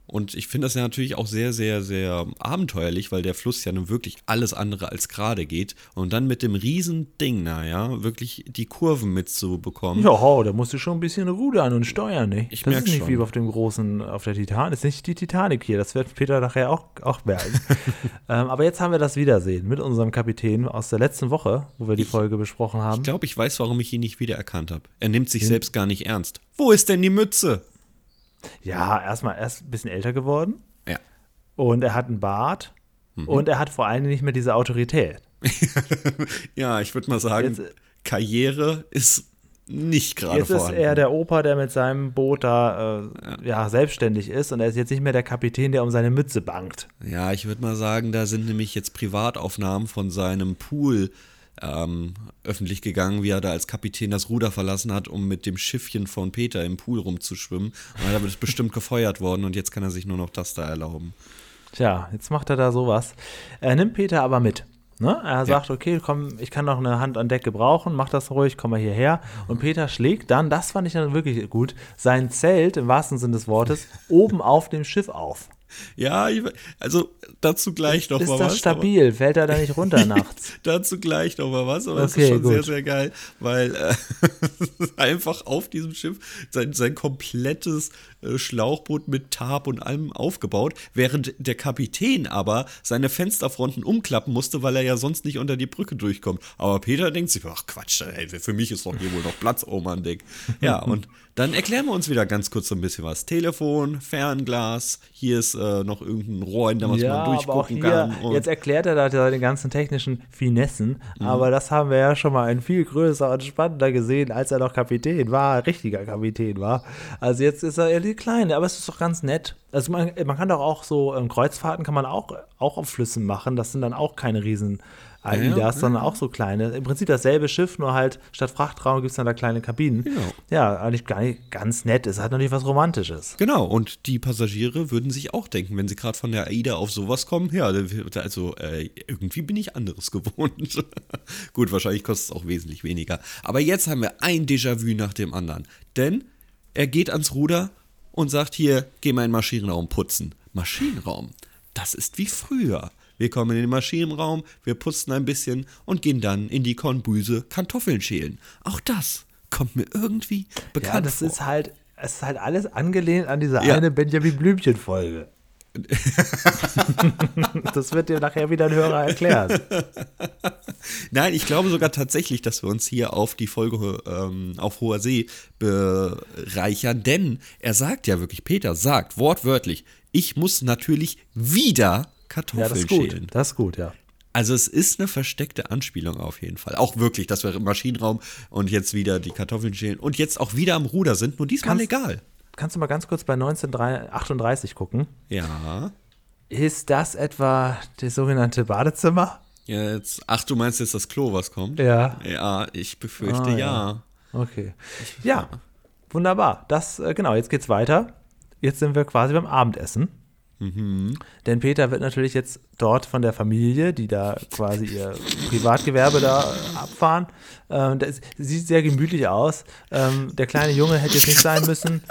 Und ich finde das ja natürlich auch sehr, sehr, sehr abenteuerlich, weil der Fluss ja nun wirklich alles andere als gerade geht. Und dann mit dem riesen Ding, naja, wirklich die Kurven mitzubekommen. Ja, da musst du schon ein bisschen rudern und steuern, ne? Ich das ist nicht schon. wie auf dem großen, auf der Titanic. Das ist nicht die Titanic hier, das wird Peter nachher auch, auch merken. ähm, aber jetzt haben wir das Wiedersehen mit unserem Kapitän aus der letzten Woche, wo wir die Folge besprochen haben. Ich glaube, ich weiß, warum ich ihn nicht wiedererkannt habe. Er nimmt sich selbst gar nicht ernst. Wo ist denn die Mütze? Ja, erstmal erst ein bisschen älter geworden Ja. und er hat einen Bart Mhm. und er hat vor allem nicht mehr diese Autorität. Ja, ich würde mal sagen, Jetzt, äh, Karriere ist nicht gerade Jetzt ist vorhanden. er der Opa, der mit seinem Boot da äh, ja. selbstständig ist und er ist jetzt nicht mehr der Kapitän, der um seine Mütze bangt. Ja, ich würde mal sagen, da sind nämlich jetzt Privataufnahmen von seinem Pool ähm, öffentlich gegangen, wie er da als Kapitän das Ruder verlassen hat, um mit dem Schiffchen von Peter im Pool rumzuschwimmen. Und da ist bestimmt gefeuert worden und jetzt kann er sich nur noch das da erlauben. Tja, jetzt macht er da sowas. Er nimmt Peter aber mit. Ne? Er sagt, okay, komm, ich kann noch eine Hand an Deck gebrauchen, mach das ruhig, komm mal hierher. Und Peter schlägt dann, das fand ich dann wirklich gut, sein Zelt, im wahrsten Sinne des Wortes, oben auf dem Schiff auf. Ja, ich, also dazu gleich noch ist mal das was. stabil? Fällt er da nicht runter nachts? dazu gleich noch mal was, aber das Okay, ist schon sehr, gut. sehr geil, weil äh, einfach auf diesem Schiff sein, sein komplettes äh, Schlauchboot mit Tarp und allem aufgebaut, während der Kapitän aber seine Fensterfronten umklappen musste, weil er ja sonst nicht unter die Brücke durchkommt. Aber Peter denkt sich, ach Quatsch, ey, für mich ist doch hier wohl noch Platz oben an Deck. Ja, und dann erklären wir uns wieder ganz kurz so ein bisschen was. Telefon, Fernglas, hier ist äh, noch irgendein Rohr, in dem man ja, auch durchgucken hier, kann. Jetzt erklärt er da seine ganzen technischen Finessen, Mhm. aber das haben wir ja schon mal in viel größer und spannender gesehen, als er noch Kapitän war, richtiger Kapitän war. Also jetzt ist er eher die Kleine, aber es ist doch ganz nett. Also man, man kann doch auch so ähm, Kreuzfahrten kann man auch, auch auf Flüssen machen, das sind dann auch keine riesen AIDAs, ja. sondern auch so kleine. Im Prinzip dasselbe Schiff, nur halt statt Frachtraum gibt es dann da kleine Kabinen. Genau. Ja, eigentlich gar nicht ganz nett. Es hat natürlich was Romantisches. Genau, und die Passagiere würden sich auch denken, wenn sie gerade von der AIDA auf sowas kommen, ja, also äh, irgendwie bin ich anderes gewohnt. Gut, wahrscheinlich kostet es auch wesentlich weniger. Aber jetzt haben wir ein Déjà-vu nach dem anderen. Denn er geht ans Ruder und sagt hier, geh mal in den Maschinenraum putzen. Maschinenraum, das ist wie früher. Wir kommen in den Maschinenraum, wir putzen ein bisschen und gehen dann in die Konbüse Kartoffeln schälen. Auch das kommt mir irgendwie bekannt Ja, das vor. ist halt, es ist halt alles angelehnt an diese Ja. eine Benjamin Blümchen-Folge. das wird dir nachher wieder ein Hörer erklären. Nein, ich glaube sogar tatsächlich, dass wir uns hier auf die Folge ähm, auf hoher See bereichern, denn er sagt ja wirklich, Peter sagt wortwörtlich, ich muss natürlich wieder Kartoffeln Ja, das ist gut. schälen. Das ist gut, ja. Also es ist eine versteckte Anspielung auf jeden Fall. Auch wirklich, dass wir im Maschinenraum und jetzt wieder die Kartoffeln schälen und jetzt auch wieder am Ruder sind, nur diesmal Kannst- legal. Kannst du mal ganz kurz bei 1938 gucken? Ja. Ist das etwa das sogenannte Badezimmer? Jetzt, ach, du meinst jetzt das Klo, was kommt? Ja. Ja, ich befürchte Ah, ja. ja. Okay. Ja, wunderbar. Das, äh, genau, jetzt geht's weiter. Jetzt sind wir quasi beim Abendessen. Denn Peter wird natürlich jetzt dort von der Familie, die da quasi ihr Privatgewerbe da abfahren. Ähm, das sieht sehr gemütlich aus. Ähm, der kleine Junge hätte jetzt nicht sein müssen.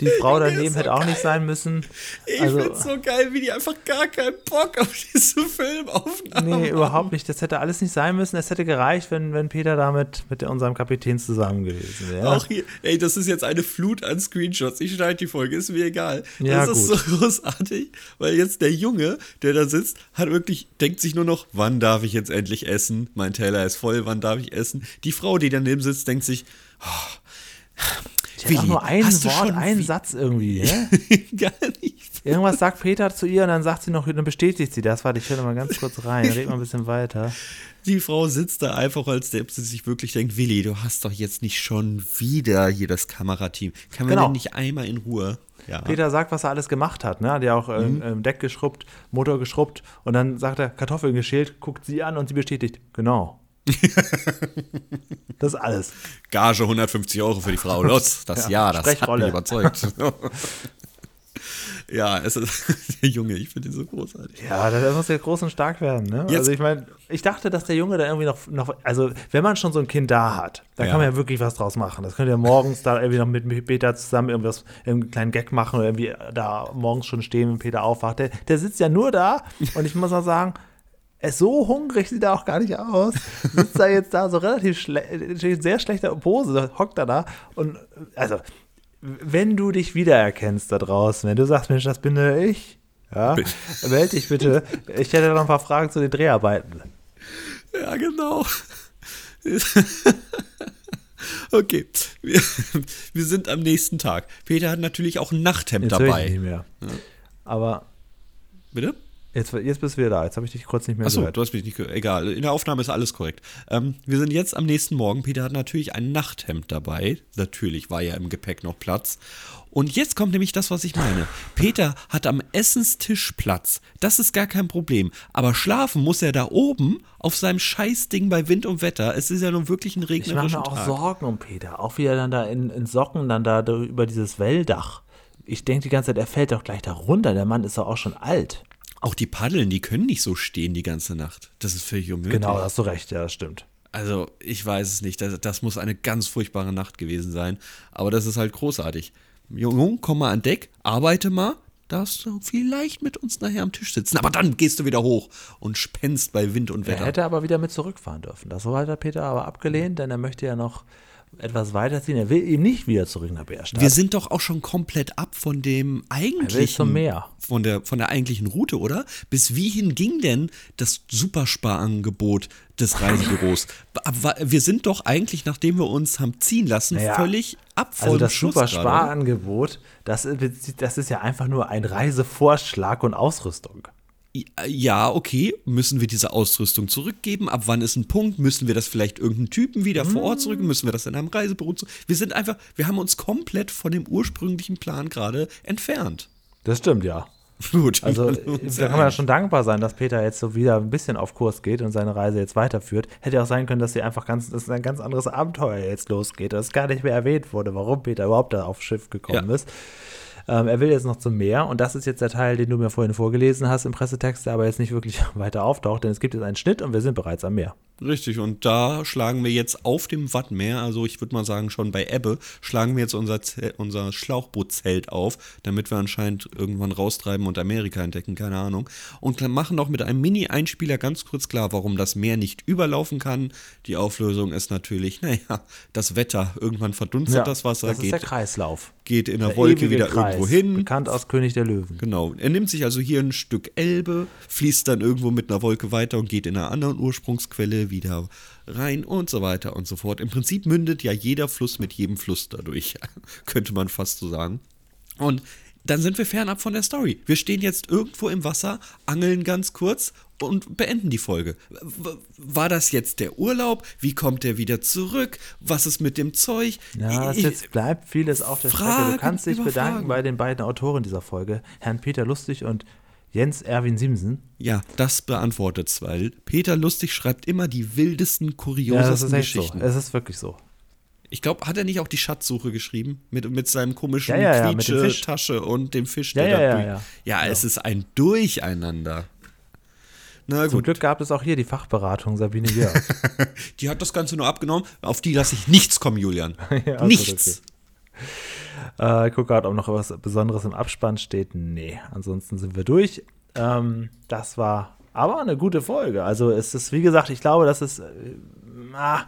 Die Frau daneben hätte auch nicht sein müssen. Ich Also- find's so geil, wie die einfach gar keinen Bock auf diese Filmaufnahmen Nee, haben. überhaupt nicht. Das hätte alles nicht sein müssen. Es hätte gereicht, wenn, wenn Peter damit mit unserem Kapitän zusammen gewesen wäre. Auch hier, ey, das ist jetzt eine Flut an Screenshots. Ich schneide die Folge, ist mir egal. Ja, das ist gut. so großartig, weil jetzt der Junge, der da sitzt, hat wirklich, denkt sich nur noch, wann darf ich jetzt endlich essen? Mein Teller ist voll, wann darf ich essen? Die Frau, die daneben sitzt, denkt sich, Ich Willi, nur ein hast Wort, einen Satz irgendwie. Gar nicht. Irgendwas sagt Peter zu ihr und dann sagt sie noch, dann bestätigt sie das. Warte, ich höre mal ganz kurz rein. Red mal ein bisschen weiter. Die Frau sitzt da einfach, als ob sie sich wirklich denkt, Willi, du hast doch jetzt nicht schon wieder hier das Kamerateam. Kann man Genau. denn nicht einmal in Ruhe? Ja. Peter sagt, was er alles gemacht hat. Ne? Hat ja auch ähm, ähm, Deck geschrubbt, Motor geschrubbt und dann sagt er, Kartoffeln geschält, guckt sie an und sie bestätigt, genau. das ist alles. Gage 150 Euro für die Frau. Los, das Ja, Jahr, das hat Sprechrolle. mich überzeugt. ja, es ist der Junge, ich finde ihn so großartig. Ja, der muss ja groß und stark werden. Ne? Also ich meine, ich dachte, dass der Junge da irgendwie noch, noch, also wenn man schon so ein Kind da hat, da Ja. kann man ja wirklich was draus machen. Das könnt ihr morgens da irgendwie noch mit Peter zusammen irgendwas, irgendeinen kleinen Gag machen oder irgendwie da morgens schon stehen, wenn Peter aufwacht. Der, der sitzt ja nur da und ich muss mal sagen, ist so hungrig sieht er auch gar nicht aus. Sitzt da jetzt da so relativ schle in sehr schlechter Pose, hockt er da und also wenn du dich wiedererkennst da draußen, wenn du sagst, Mensch, das bin ich, ja, melde dich bitte. Ich hätte noch ein paar Fragen zu den Dreharbeiten. Ja, genau. okay, wir, wir sind am nächsten Tag. Peter hat natürlich auch ein Nachthemd Jetzt höre ich dabei. nicht mehr. Aber Bitte? Jetzt, jetzt bist du wieder da. Jetzt habe ich dich kurz nicht mehr Achso, gehört. du hast mich nicht gehört. Egal, in der Aufnahme ist alles korrekt. Ähm, wir sind jetzt am nächsten Morgen. Peter hat natürlich ein Nachthemd dabei. Natürlich war ja im Gepäck noch Platz. Und jetzt kommt nämlich das, was ich meine. Peter hat am Essenstisch Platz. Das ist gar kein Problem. Aber schlafen muss er da oben auf seinem Scheißding bei Wind und Wetter. Es ist ja nun wirklich ein Ich mache regnerischer mir auch Tag. Sorgen um Peter. Auch wie er dann da in, in Socken dann da über dieses Welldach. Ich denke die ganze Zeit, er fällt doch gleich da runter. Der Mann ist doch auch schon alt. Auch die Paddeln, die können nicht so stehen die ganze Nacht. Das ist völlig unmöglich. Genau, hast du recht. Ja, das stimmt. Also, ich weiß es nicht. Das, das muss eine ganz furchtbare Nacht gewesen sein. Aber das ist halt großartig. Jung, komm mal an Deck, arbeite mal. darfst du vielleicht mit uns nachher am Tisch sitzen. Aber dann gehst du wieder hoch und spennst bei Wind und Er Wetter. hätte aber wieder mit zurückfahren dürfen. Das hat der Peter aber abgelehnt, denn er möchte ja noch etwas weiterziehen. Er will eben nicht wieder zurück nach Bärstadt. Wir sind doch auch schon komplett ab von dem eigentlichen. Meer. Von der, von der eigentlichen Route, oder? Bis wiehin ging denn das Supersparangebot des Reisebüros? Aber wir sind doch eigentlich, nachdem wir uns haben ziehen lassen, Naja, völlig ab von Also das Schluss super gerade. Sparangebot, das, das ist ja einfach nur ein Reisevorschlag und Ausrüstung. Ja, okay, müssen wir diese Ausrüstung zurückgeben? Ab wann ist ein Punkt? Müssen wir das vielleicht irgendeinem Typen wieder vor Ort zurück? Müssen wir das in einem Reisebüro zu? Wir sind einfach, wir haben uns komplett von dem ursprünglichen Plan gerade entfernt. Das stimmt, ja. Gut. Also da kann man ja schon dankbar sein, dass Peter jetzt so wieder ein bisschen auf Kurs geht und seine Reise jetzt weiterführt. Hätte auch sein können, dass sie einfach ganz, dass ein ganz anderes Abenteuer jetzt losgeht, das gar nicht mehr erwähnt wurde, warum Peter überhaupt da aufs Schiff gekommen Ja. ist. Ähm, er will jetzt noch zum Meer und das ist jetzt der Teil, den du mir vorhin vorgelesen hast im Pressetext, der aber jetzt nicht wirklich weiter auftaucht, denn es gibt jetzt einen Schnitt und wir sind bereits am Meer. Richtig, und da schlagen wir jetzt auf dem Wattmeer, also ich würde mal sagen schon bei Ebbe, schlagen wir jetzt unser, Zelt, unser Schlauchbootzelt auf, damit wir anscheinend irgendwann raustreiben und Amerika entdecken, keine Ahnung. Und machen noch mit einem Mini-Einspieler ganz kurz klar, warum das Meer nicht überlaufen kann. Die Auflösung ist natürlich, naja, das Wetter. Irgendwann verdunstet das Wasser, das ist der geht, Kreislauf. geht in der, Der Wolke wieder Kreis, irgendwo hin. Bekannt aus König der Löwen. Genau. Er nimmt sich also hier ein Stück Elbe, fließt dann irgendwo mit einer Wolke weiter und geht in einer anderen Ursprungsquelle wieder rein und so weiter und so fort. Im Prinzip mündet ja jeder Fluss mit jedem Fluss dadurch, könnte man fast so sagen. Und dann sind wir fernab von der Story. Wir stehen jetzt irgendwo im Wasser, angeln ganz kurz und beenden die Folge. War das jetzt der Urlaub? Wie kommt der wieder zurück? Was ist mit dem Zeug? Ja, es Ich- jetzt bleibt vieles auf der Strecke. Fragen Du kannst dich bedanken Fragen. bei den beiden Autoren dieser Folge, Herrn Peter Lustig und Jens Erwin Simsen. Ja, das beantwortet's, weil Peter Lustig schreibt immer die wildesten, Ja, kuriosesten ist echt so. Geschichten. Es ist wirklich so. Ich glaube, hat er nicht auch die Schatzsuche geschrieben? Mit, mit seinem komischen Ja, ja, ja, dem Fisch. Quietsche-Tasche und dem Fisch, Ja, der ja, da ja, durch- ja. ja, es ist ein Durcheinander. Na Zum gut, Glück gab es auch hier die Fachberatung Sabine Jörg. die hat das Ganze nur abgenommen. Auf die lasse ich nichts kommen, Julian. Ja, gut, nichts. Äh, ich gucke gerade, ob noch was Besonderes im Abspann steht. Nee, ansonsten sind wir durch. Ähm, das war aber eine gute Folge. Also es ist, wie gesagt, ich glaube, dass es äh, ah,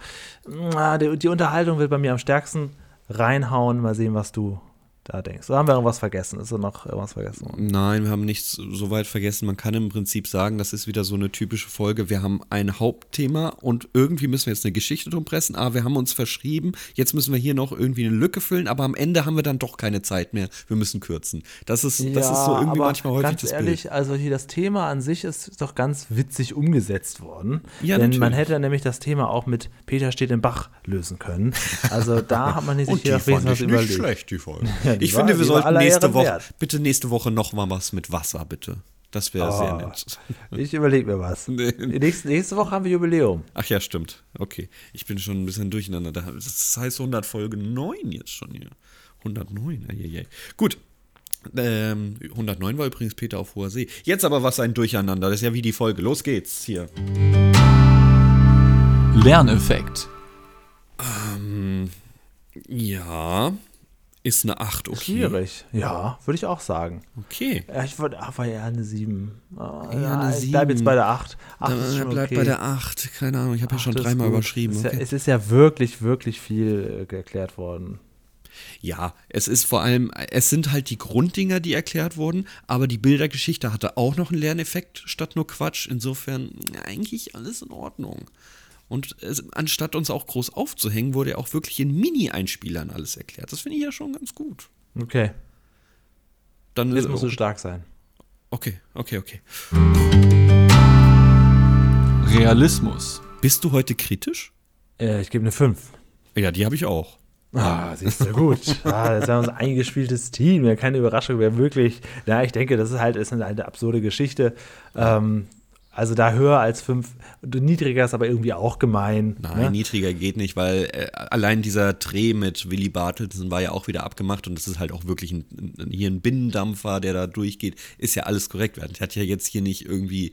ah, die, die Unterhaltung wird bei mir am stärksten reinhauen. Mal sehen, was du da denkst. Oder haben wir irgendwas vergessen? Ist da noch irgendwas vergessen? Nein, wir haben nichts so weit vergessen. Man kann im Prinzip sagen, das ist wieder so eine typische Folge. Wir haben ein Hauptthema und irgendwie müssen wir jetzt eine Geschichte drum pressen. Ah, wir haben uns verschrieben. Jetzt müssen wir hier noch irgendwie eine Lücke füllen, aber am Ende haben wir dann doch keine Zeit mehr. Wir müssen kürzen. Das ist, das ist so irgendwie manchmal häufig ganz das ehrlich, Bild. also hier das Thema an sich ist doch ganz witzig umgesetzt worden. Ja, Denn man natürlich. hätte nämlich das Thema auch mit Peter steht im Bach lösen können. Also da hat man sich hier fand wenigstens was ich nicht überlegt. schlecht, die Folge. Ja, ich war- finde, wir sollten nächste Woche, wert. bitte nächste Woche noch mal was mit Wasser, bitte. Das wäre sehr Oh. nett. Ich überlege mir was. Nee. Nächste, nächste Woche haben wir Jubiläum. Ach ja, stimmt. Okay. Ich bin schon ein bisschen durcheinander. Da- Das heißt 100 Folge 9 jetzt schon hier. 109, eieiei. Gut. Ähm, 109 war übrigens Peter auf hoher See. Jetzt aber was ein Durcheinander. Das ist ja wie die Folge. Los geht's hier. Lerneffekt. Ja. Ist eine 8 okay. Schwierig. Ja, würde ich auch sagen. Okay. Ja, ich würde, war ja eine 7. Oh, Eher ja, eine ich bleibe jetzt 7. bei der 8. 8 Dann ist schon bleibt okay. bei der 8. Keine Ahnung, ich habe ja schon dreimal überschrieben. Es ist, Okay. ja, es ist ja wirklich, wirklich viel äh, erklärt worden. Ja, es ist vor allem, es sind halt die Grunddinger, die erklärt wurden, aber die Bildergeschichte hatte auch noch einen Lerneffekt statt nur Quatsch. Insofern eigentlich alles in Ordnung. Und es, anstatt uns auch groß aufzuhängen, wurde ja auch wirklich in Mini-Einspielern alles erklärt. Das finde ich ja schon ganz gut. Okay, Dann jetzt musst du stark sein. Okay, okay, okay. Realismus. Bist du heute kritisch? Äh, ich gebe eine 5. Ja, die habe ich auch. Ah, siehst du gut. Ah, das ist ja unser eingespieltes Team. Ja, keine Überraschung, wer wirklich. Na, ich denke, das ist halt, ist halt eine absurde Geschichte. Ähm, also da höher als 5. Niedriger ist aber irgendwie auch gemein. Nein, ne? niedriger geht nicht, weil äh, allein dieser Dreh mit Willy Bartelsen war ja auch wieder abgemacht und das ist halt auch wirklich ein, ein, hier ein Binnendampfer, der da durchgeht. Ist ja alles korrekt. Er hat ja jetzt hier nicht irgendwie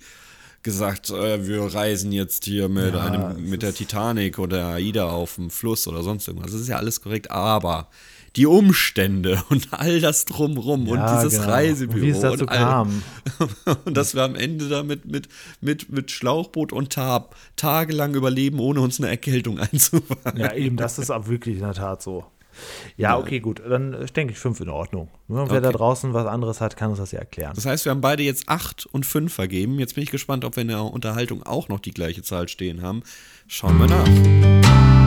gesagt, äh, wir reisen jetzt hier mit, Ja, einem, mit der Titanic oder AIDA auf dem Fluss oder sonst irgendwas. Das ist ja alles korrekt, aber die Umstände und all das drumrum und Ja, dieses genau. Reisebüro Und wie es dazu und all, kam. und dass wir am Ende damit mit, mit, mit Schlauchboot und Tab tagelang überleben, ohne uns eine Erkältung einzufangen. Ja, eben, das ist auch wirklich in der Tat so. Ja, okay, gut. Dann äh, denke ich fünf in Ordnung. Nur Wer da Okay. draußen was anderes hat, kann uns das ja erklären. Das heißt, wir haben beide jetzt acht und fünf vergeben. Jetzt bin ich gespannt, ob wir in der Unterhaltung auch noch die gleiche Zahl stehen haben. Schauen wir nach.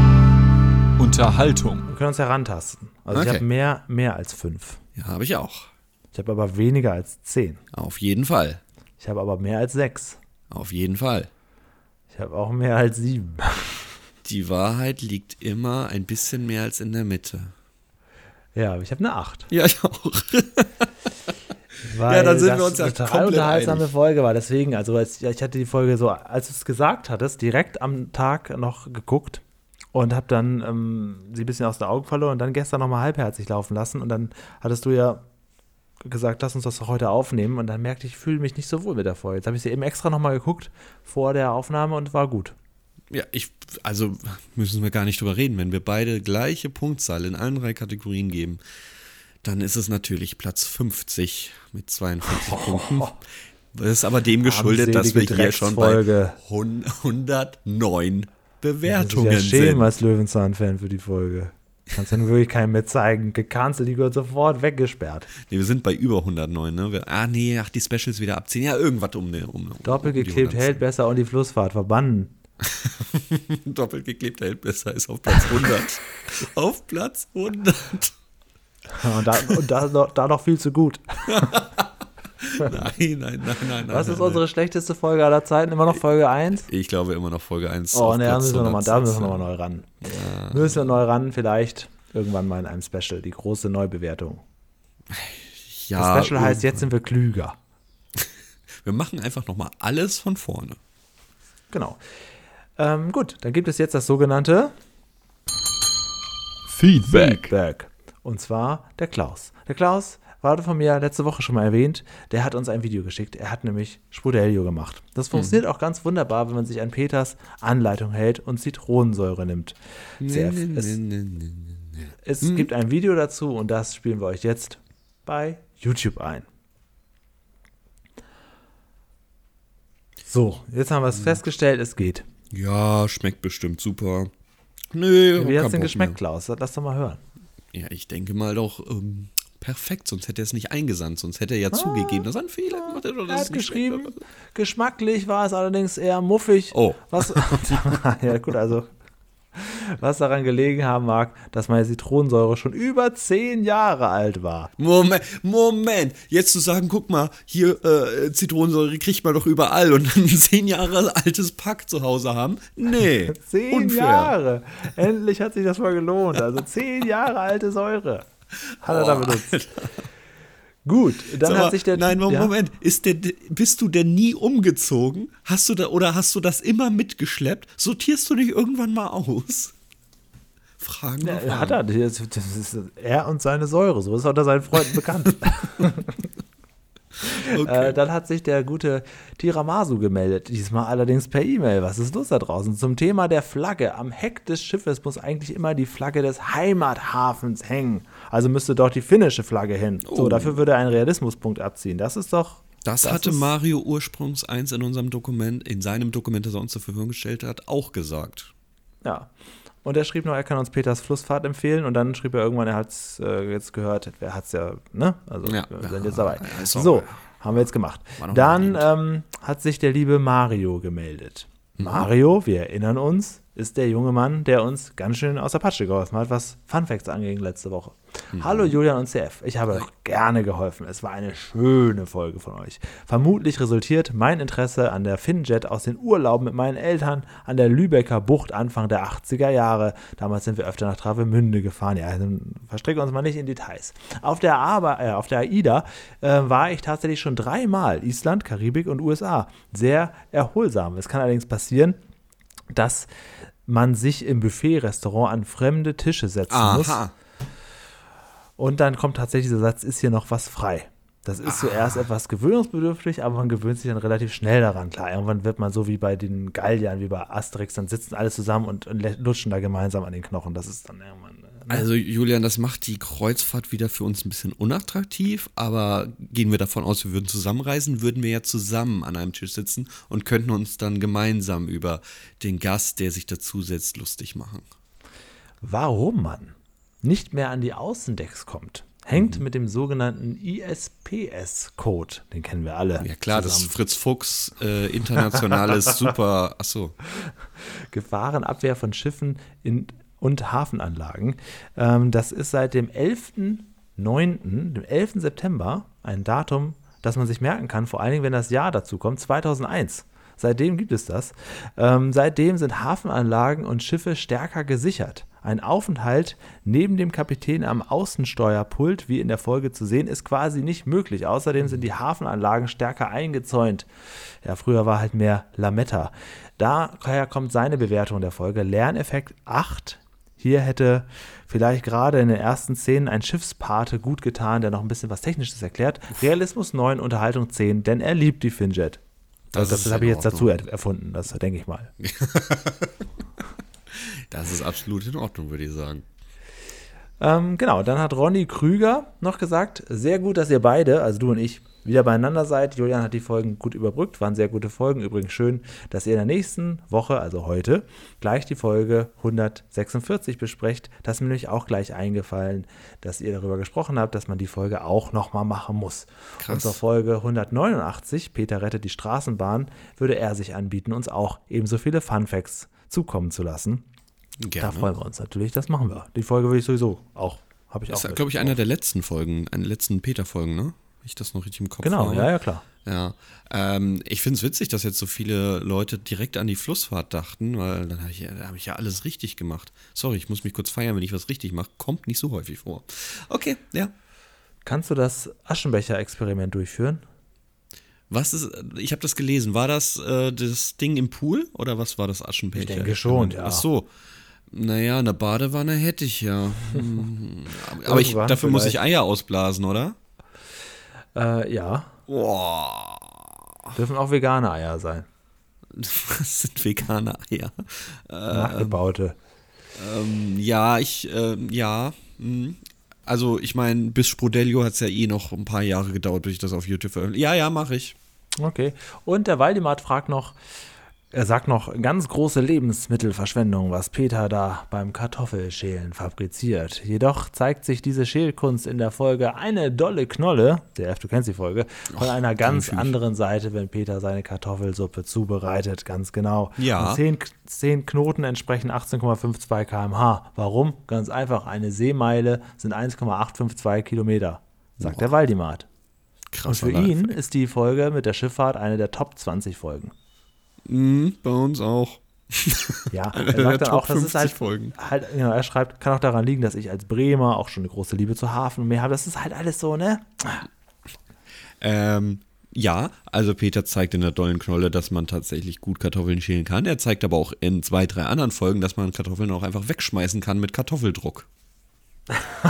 Unterhaltung. Wir können uns herantasten. Also ich Okay. habe mehr, mehr als fünf. Ja, habe ich auch. Ich habe aber weniger als zehn. Auf jeden Fall. Ich habe aber mehr als sechs. Auf jeden Fall. Ich habe auch mehr als sieben. Die Wahrheit liegt immer ein bisschen mehr als in der Mitte. Ja, aber ich habe eine acht. Ja, ich auch. Weil Ja, dann sind das wir uns ja eine total komplett unterhaltsame einig. Folge war. Deswegen, also als, ja, ich hatte die Folge so, als du es gesagt hattest, direkt am Tag noch geguckt und habe dann ähm, sie ein bisschen aus den Augen verloren und dann gestern nochmal halbherzig laufen lassen und dann hattest du ja gesagt, lass uns das doch heute aufnehmen und dann merkte ich, ich fühle mich nicht so wohl mit der Folge. Jetzt habe ich sie eben extra nochmal geguckt vor der Aufnahme und war gut. Ja, ich, also müssen wir gar nicht drüber reden. Wenn wir beide gleiche Punktzahl in allen drei Kategorien geben, dann ist es natürlich Platz 50 mit 42 Punkten. Das ist aber dem geschuldet, dass wir hier schon bei Drecksfolge. 109 Das Bewertungen ist ja schämen sind. als Löwenzahn-Fan für die Folge. Kannst ja nun wirklich keinem mehr zeigen. Gecancelt, die gehört sofort weggesperrt. Nee, wir sind bei über 109, ne? Wir, ah, nee, ach, die Specials wieder abziehen. Ja, irgendwas um, ne, um, Doppelgeklebt um die 110. hält besser und die Flussfahrt verbannen. Doppelt geklebt hält besser ist auf Platz 100. auf Platz 100. Und da, und da, da noch viel zu gut. Nein, nein, nein, nein, nein. Was nein, ist unsere schlechteste Folge aller Zeiten? Immer noch Folge 1? Ich glaube immer noch Folge 1. Oh, ne, da müssen wir nochmal, da 100 müssen wir nochmal neu ran. Müssen wir neu ran, vielleicht irgendwann mal in einem Special, die große Neubewertung. Ja, Das Special heißt, jetzt sind wir klüger. wir machen einfach nochmal alles von vorne. Genau. Ähm, gut, dann gibt es jetzt das sogenannte Feedback. Feedback. Und zwar der Klaus. Der Klaus wurde von mir letzte Woche schon mal erwähnt. Der hat uns ein Video geschickt. Er hat nämlich Sprudelio gemacht. Das funktioniert auch ganz wunderbar, wenn man sich an Peters Anleitung hält und Zitronensäure nimmt. Sehr, es es gibt ein Video dazu und das spielen wir euch jetzt bei YouTube ein. So, jetzt haben wir es festgestellt, es geht. Ja, schmeckt bestimmt super. Nö, Wie kein hat es denn geschmeckt, Klaus? Lass doch mal hören. mehr. Ja, ich denke mal doch ähm, perfekt, sonst hätte er es nicht eingesandt, sonst hätte er ja zugegeben, dass er einen Fehler gemacht hat. Oder Er hat geschrieben, geschmacklich war es allerdings eher muffig. Oh. Was, ja gut, also was daran gelegen haben mag, dass meine Zitronensäure schon über zehn Jahre alt war. Moment, Moment. Jetzt zu sagen, guck mal, hier äh, Zitronensäure kriegt man doch überall und ein zehn Jahre altes Pack zu Hause haben? Nee. Zehn unfair. Jahre! Endlich hat sich das mal gelohnt. Also zehn Jahre alte Säure hat er da Oh, benutzt. Gut, dann Sag hat mal, sich der Nein, ja, Moment. Ist der, bist du denn nie umgezogen? Hast du da oder hast du das immer mitgeschleppt? Sortierst du dich irgendwann mal aus? Fragen. Ja, Fragen. hat er. Das ist, das ist er und seine Säure. So ist er unter seinen Freunden bekannt. Okay. Äh, dann hat sich der gute Tiramasu gemeldet, diesmal allerdings per E-Mail. Was ist los da draußen? Zum Thema der Flagge. Am Heck des Schiffes muss eigentlich immer die Flagge des Heimathafens hängen. Also müsste doch die finnische Flagge hin. So, Oh. dafür würde er einen Realismuspunkt abziehen. Das ist doch. das, hatte ist- Mario ursprungs eins in unserem Dokument, in seinem Dokument, das er uns zur Verfügung gestellt hat, auch gesagt. Ja. Und er schrieb noch, er kann uns Peters Flussfahrt empfehlen. Und dann schrieb er irgendwann, er hat es äh, jetzt gehört. Er hat es ja, ne? Also, Ja. wir sind jetzt dabei. ja, So, haben wir jetzt gemacht. Dann ähm, hat sich der liebe Mario gemeldet. Mhm. Mario, wir erinnern uns, ist der junge Mann, der uns ganz schön aus der Patsche geholfen hat, was Funfacts anging letzte Woche. Mhm. Hallo Julian und CF, ich habe euch gerne geholfen. Es war eine schöne Folge von euch. Vermutlich resultiert mein Interesse an der Finnjet aus den Urlauben mit meinen Eltern an der Lübecker Bucht Anfang der 80er Jahre. Damals sind wir öfter nach Travemünde gefahren. Ja, dann verstricken uns mal nicht in Details. Auf der, Aber, äh, auf der AIDA äh, war ich tatsächlich schon dreimal. Island, Karibik und USA. Sehr erholsam. Es kann allerdings passieren, dass man sich im Buffet-Restaurant an fremde Tische setzen muss. Aha. Und dann kommt tatsächlich dieser Satz, ist hier noch was frei? Das ist zuerst etwas gewöhnungsbedürftig, aber man gewöhnt sich dann relativ schnell daran. Klar, irgendwann wird man so wie bei den Galliern, wie bei Asterix, dann sitzen alle zusammen und, und lutschen da gemeinsam an den Knochen. Das ist dann irgendwann. Also Julian, das macht die Kreuzfahrt wieder für uns ein bisschen unattraktiv, aber gehen wir davon aus, wir würden zusammenreisen, würden wir ja zusammen an einem Tisch sitzen und könnten uns dann gemeinsam über den Gast, der sich dazusetzt, lustig machen. Warum man nicht mehr an die Außendecks kommt, hängt Mhm. mit dem sogenannten ISPS-Code. Den kennen wir alle. Ja klar, das zusammen. ist Fritz Fuchs äh, internationales Super. Achso. Gefahrenabwehr von Schiffen in, und Hafenanlagen. Ähm, das ist seit dem 11.09., dem 11. September, ein Datum, das man sich merken kann, vor allen Dingen, wenn das Jahr dazu kommt, 2001. Seitdem gibt es das. Ähm, seitdem sind Hafenanlagen und Schiffe stärker gesichert. Ein Aufenthalt neben dem Kapitän am Außensteuerpult, wie in der Folge zu sehen, ist quasi nicht möglich. Außerdem sind die Hafenanlagen stärker eingezäunt. Ja, früher war halt mehr Lametta. Daher kommt seine Bewertung der Folge. Lerneffekt 8. Hier hätte vielleicht gerade in den ersten Szenen ein Schiffspate gut getan, der noch ein bisschen was Technisches erklärt. Realismus 9, Unterhaltung 10, denn er liebt die Finjet. Das Das, ist habe ich jetzt dazu er erfunden, das denke ich mal. Das ist absolut in Ordnung, würde ich sagen. Ähm, genau, dann hat Ronny Krüger noch gesagt, sehr gut, dass ihr beide, also du und ich, wieder beieinander seid. Julian hat die Folgen gut überbrückt, waren sehr gute Folgen. Übrigens schön, dass ihr in der nächsten Woche, also heute, gleich die Folge 146 besprecht. Das ist mir nämlich auch gleich eingefallen, dass ihr darüber gesprochen habt, dass man die Folge auch nochmal machen muss. Krass. Und zur Folge 189, Peter rettet die Straßenbahn, würde er sich anbieten, uns auch ebenso viele Funfacts zukommen zu lassen. Da Gerne. freuen wir uns natürlich, das machen wir. Die Folge würde ich sowieso auch, habe ich Das auch. ist, glaube ich, einer der letzten Folgen, eine der letzten Peter-Folgen, ne? Ich das noch richtig im Kopf Genau, habe. ja, ja, klar. Ja, ähm, ich finde es witzig, dass jetzt so viele Leute direkt an die Flussfahrt dachten, weil dann habe ich, da hab ich ja alles richtig gemacht. Sorry, ich muss mich kurz feiern, wenn ich was richtig mache. Kommt nicht so häufig vor. Okay, ja. Kannst du das Aschenbecher-Experiment durchführen? Was ist, ich habe das gelesen, war das äh, das Ding im Pool oder was war das Aschenbecher? Ich denke schon, ja. Ach so. Naja, eine Badewanne hätte ich ja. Hm. Aber- ich, dafür muss ich vielleicht. Eier ausblasen, oder? Äh, ja. Boah. Dürfen auch vegane Eier sein. Was sind vegane Eier? Äh, Nachgebaute. Ähm, ja, ich, ähm, ja. hm. Also, ich meine, bis Sprudelio hat es ja eh noch ein paar Jahre gedauert, bis ich das auf YouTube veröffentlicht Ja, ja, mache ich. Okay. Und der Waldemar fragt noch, er sagt noch, ganz große Lebensmittelverschwendung, was Peter da beim Kartoffelschälen fabriziert. Jedoch zeigt sich diese Schälkunst in der Folge eine dolle Knolle, der F, du kennst die Folge, von einer ganz anderen Seite, wenn Peter seine Kartoffelsuppe zubereitet, ganz genau. Ja. Und zehn, zehn Knoten entsprechen 18,52 km/h. Warum? Ganz einfach, eine Seemeile sind 1,852 Kilometer, sagt der Waldemar. Und Krass. für ihn ist die Folge mit der Schifffahrt eine der Top 20 Folgen. Mhm, bei uns auch. Ja, er sagt dann auch, das ist 50 halt, Folgen. halt genau, er schreibt, kann auch daran liegen, dass ich als Bremer auch schon eine große Liebe zu Hafen und mehr habe. Das ist halt alles so, ne? Ähm, ja, also Peter zeigt in der dollen Knolle, dass man tatsächlich gut Kartoffeln schälen kann. Er zeigt aber auch in zwei, drei anderen Folgen, dass man Kartoffeln auch einfach wegschmeißen kann mit Kartoffeldruck.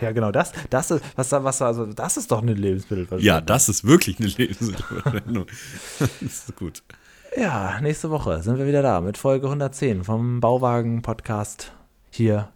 ja, genau, das, das ist, was, was, also, das ist doch eine Lebensmittelverschwendung. Ja, das ist wirklich eine Lebensmittelverschwendung. das ist gut. Ja, nächste Woche sind wir wieder da mit Folge 110 vom Bauwagen-Podcast hier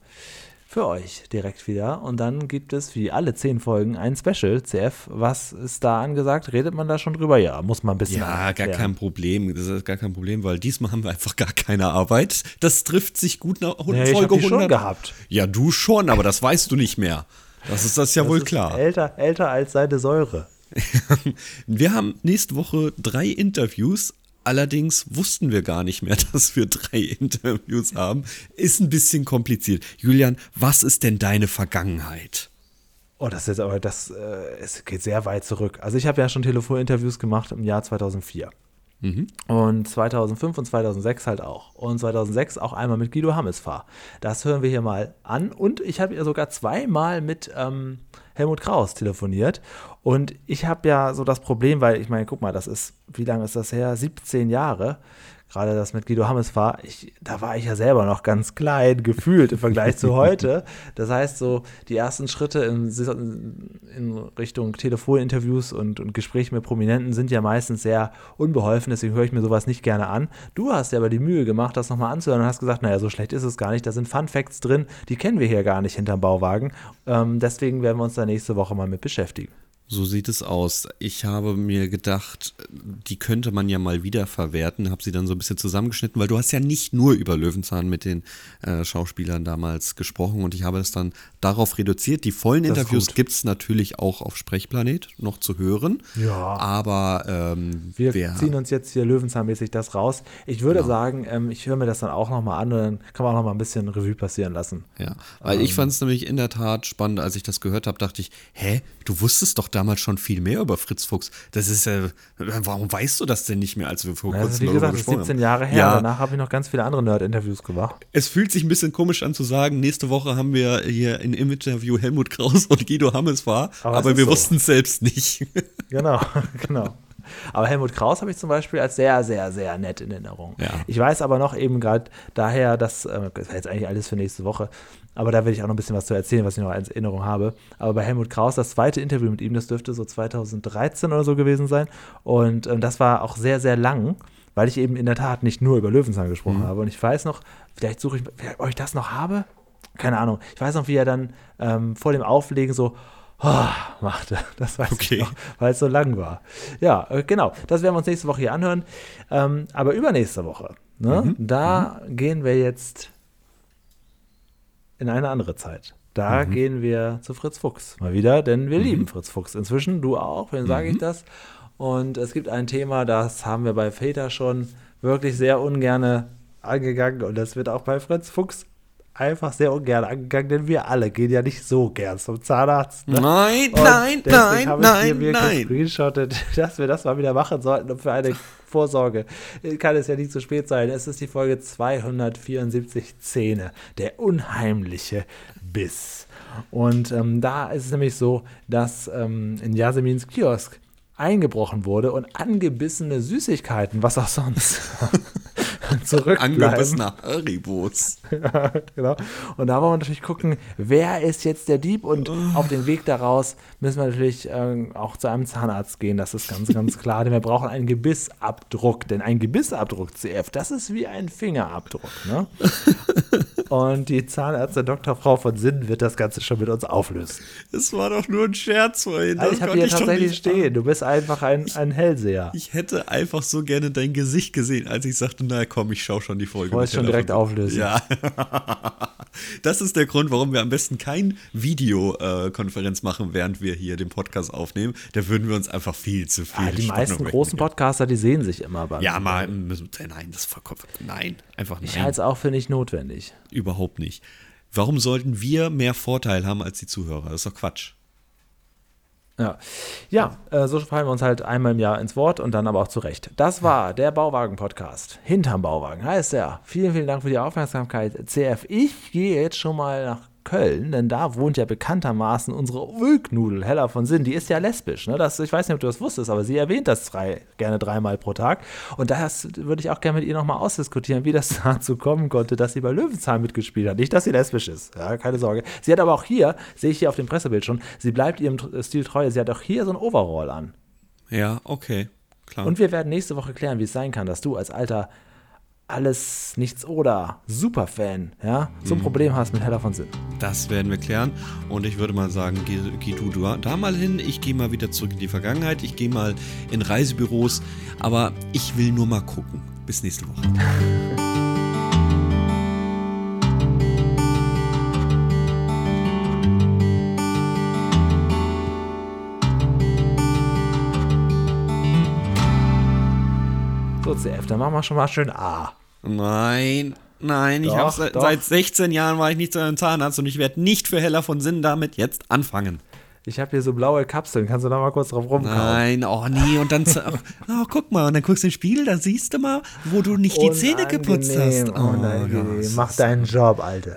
für euch direkt wieder. Und dann gibt es wie alle zehn Folgen ein Special, CF. Was ist da angesagt? Redet man da schon drüber? Ja, muss man ein bisschen. Ja, gar kein Problem. Das ist gar kein Problem, weil diesmal haben wir einfach gar keine Arbeit. Das trifft sich gut nach Nee, ich hab Folge die schon 100. gehabt. Ja, du schon, aber das weißt du nicht mehr. Das ist das ja Das wohl klar. Älter, älter als seine Säure. Wir haben nächste Woche drei Interviews. Allerdings wussten wir gar nicht mehr, dass wir drei Interviews haben. Ist ein bisschen kompliziert. Julian, was ist denn deine Vergangenheit? Oh, das ist jetzt aber, das äh, es geht sehr weit zurück. Also ich habe ja schon Telefoninterviews gemacht im Jahr 2004. Und 2005 und 2006 halt auch. Und 2006 auch einmal mit Guido Hammesfahr. Das hören wir hier mal an. Und ich habe ja sogar zweimal mit ähm, Helmut Kraus telefoniert. Und ich habe ja so das Problem, weil ich meine, guck mal, das ist, wie lange ist das her? 17 Jahre. Gerade das mit Guido Hammes war, ich, da war ich ja selber noch ganz klein gefühlt im Vergleich zu heute. Das heißt, so die ersten Schritte in, in Richtung Telefoninterviews und, und Gespräche mit Prominenten sind ja meistens sehr unbeholfen, deswegen höre ich mir sowas nicht gerne an. Du hast ja aber die Mühe gemacht, das nochmal anzuhören und hast gesagt, naja, so schlecht ist es gar nicht. Da sind Fun Facts drin, die kennen wir hier gar nicht hinterm Bauwagen. Ähm, deswegen werden wir uns da nächste Woche mal mit beschäftigen. So sieht es aus. Ich habe mir gedacht, die könnte man ja mal wieder verwerten, habe sie dann so ein bisschen zusammengeschnitten, weil du hast ja nicht nur über Löwenzahn mit den äh, Schauspielern damals gesprochen und ich habe es dann darauf reduziert. Die vollen das Interviews gibt es natürlich auch auf Sprechplanet noch zu hören. Ja. Aber ähm, wir wer, ziehen uns jetzt hier Löwenzahnmäßig das raus. Ich würde genau. sagen, ähm, ich höre mir das dann auch nochmal an und dann kann man auch nochmal ein bisschen Revue passieren lassen. Ja, weil ähm, ich fand es nämlich in der Tat spannend, als ich das gehört habe, dachte ich, hä, du wusstest doch damals schon viel mehr über Fritz Fuchs. Das ist ja, äh, warum weißt du das denn nicht mehr, als wir vor kurzem also, Wie gesagt, ist 17 Jahre her. Ja. Danach habe ich noch ganz viele andere Nerd-Interviews gemacht. Es fühlt sich ein bisschen komisch an zu sagen, nächste Woche haben wir hier in Interview Helmut Kraus und Guido Hammes war, aber, aber wir so. wussten es selbst nicht. Genau, genau. Aber Helmut Kraus habe ich zum Beispiel als sehr, sehr, sehr nett in Erinnerung. Ja. Ich weiß aber noch eben gerade daher, dass, äh, das ist jetzt eigentlich alles für nächste Woche, aber da werde ich auch noch ein bisschen was zu erzählen, was ich noch als Erinnerung habe. Aber bei Helmut Kraus, das zweite Interview mit ihm, das dürfte so 2013 oder so gewesen sein. Und ähm, das war auch sehr, sehr lang, weil ich eben in der Tat nicht nur über Löwenzahn gesprochen mhm. habe. Und ich weiß noch, vielleicht suche ich, ob ich das noch habe. Keine Ahnung. Ich weiß noch, wie er dann ähm, vor dem Auflegen so, oh, machte. Das weiß okay. ich noch, weil es so lang war. Ja, äh, genau. Das werden wir uns nächste Woche hier anhören. Ähm, aber übernächste Woche, ne, mhm. da mhm. gehen wir jetzt in eine andere Zeit. Da mhm. gehen wir zu Fritz Fuchs mal wieder, denn wir mhm. lieben Fritz Fuchs inzwischen. Du auch, wem sage ich mhm. das? Und es gibt ein Thema, das haben wir bei Väter schon wirklich sehr ungerne angegangen und das wird auch bei Fritz Fuchs einfach sehr ungern angegangen, denn wir alle gehen ja nicht so gern zum Zahnarzt. Ne? Nein, und nein, nein, nein, mir nein. Gescreenshottet, dass wir das mal wieder machen sollten und für eine Vorsorge kann es ja nicht zu spät sein. Es ist die Folge 274 Zähne, der unheimliche Biss. Und ähm, da ist es nämlich so, dass ähm, in Yasemins Kiosk eingebrochen wurde und angebissene Süßigkeiten, was auch sonst, zurückbleiben. Angebissene Haribos. ja, genau. Und da wollen wir natürlich gucken, wer ist jetzt der Dieb und auf den Weg daraus müssen wir natürlich äh, auch zu einem Zahnarzt gehen, das ist ganz, ganz klar, denn wir brauchen einen Gebissabdruck, denn ein Gebissabdruck CF, das ist wie ein Fingerabdruck, ne? Und die Zahnärztin Dr. Frau von Sinn wird das Ganze schon mit uns auflösen. Es war doch nur ein Scherz vorhin. Also ich habe hier tatsächlich stehen. Du bist einfach ein, ein Hellseher. Ich hätte einfach so gerne dein Gesicht gesehen, als ich sagte, na komm, ich schaue schon die Folge. Ich wollte schon direkt auflösen. Ja. das ist der Grund, warum wir am besten kein Videokonferenz machen, während wir hier den Podcast aufnehmen. Da würden wir uns einfach viel zu viel. Ah, die meisten großen Podcaster, die sehen sich immer beim. Ja, mal, nein, das vollkommen, nein, einfach nein. Ich halte es auch für nicht notwendig. Überhaupt nicht. Warum sollten wir mehr Vorteil haben als die Zuhörer? Das ist doch Quatsch. Ja, ja äh, so fallen wir uns halt einmal im Jahr ins Wort und dann aber auch zurecht. Das war der Bauwagen-Podcast. Hinterm Bauwagen heißt er. Vielen, vielen Dank für die Aufmerksamkeit, CF. Ich gehe jetzt schon mal nach Köln, denn da wohnt ja bekanntermaßen unsere Ulknudel, Hella von Sinn. Die ist ja lesbisch. Ne? Das, ich weiß nicht, ob du das wusstest, aber sie erwähnt das drei, gerne dreimal pro Tag. Und das würde ich auch gerne mit ihr nochmal ausdiskutieren, wie das dazu kommen konnte, dass sie bei Löwenzahn mitgespielt hat. Nicht, dass sie lesbisch ist, ja, keine Sorge. Sie hat aber auch hier, sehe ich hier auf dem Pressebild schon, sie bleibt ihrem Stil treu. Sie hat auch hier so ein Overall an. Ja, okay. Klar. Und wir werden nächste Woche klären, wie es sein kann, dass du als alter alles nichts oder Superfan, ja, so ein mhm. Problem hast mit Heller von Sinn. Das werden wir klären und ich würde mal sagen, geh, geh du da mal hin, ich gehe mal wieder zurück in die Vergangenheit, ich gehe mal in Reisebüros, aber ich will nur mal gucken. Bis nächste Woche. So, CF, dann machen wir schon mal schön A. Nein, nein, doch, ich habe seit, seit 16 Jahren war ich nicht zu einem Zahnarzt und ich werde nicht für Heller von Sinn damit jetzt anfangen. Ich habe hier so blaue Kapseln, kannst du da mal kurz drauf rumkauen? Nein, oh nee, und dann, oh, guck mal, und dann guckst du den Spiegel, da siehst du mal, wo du nicht die Zähne geputzt hast. Oh, oh nein, mach deinen Job, Alter.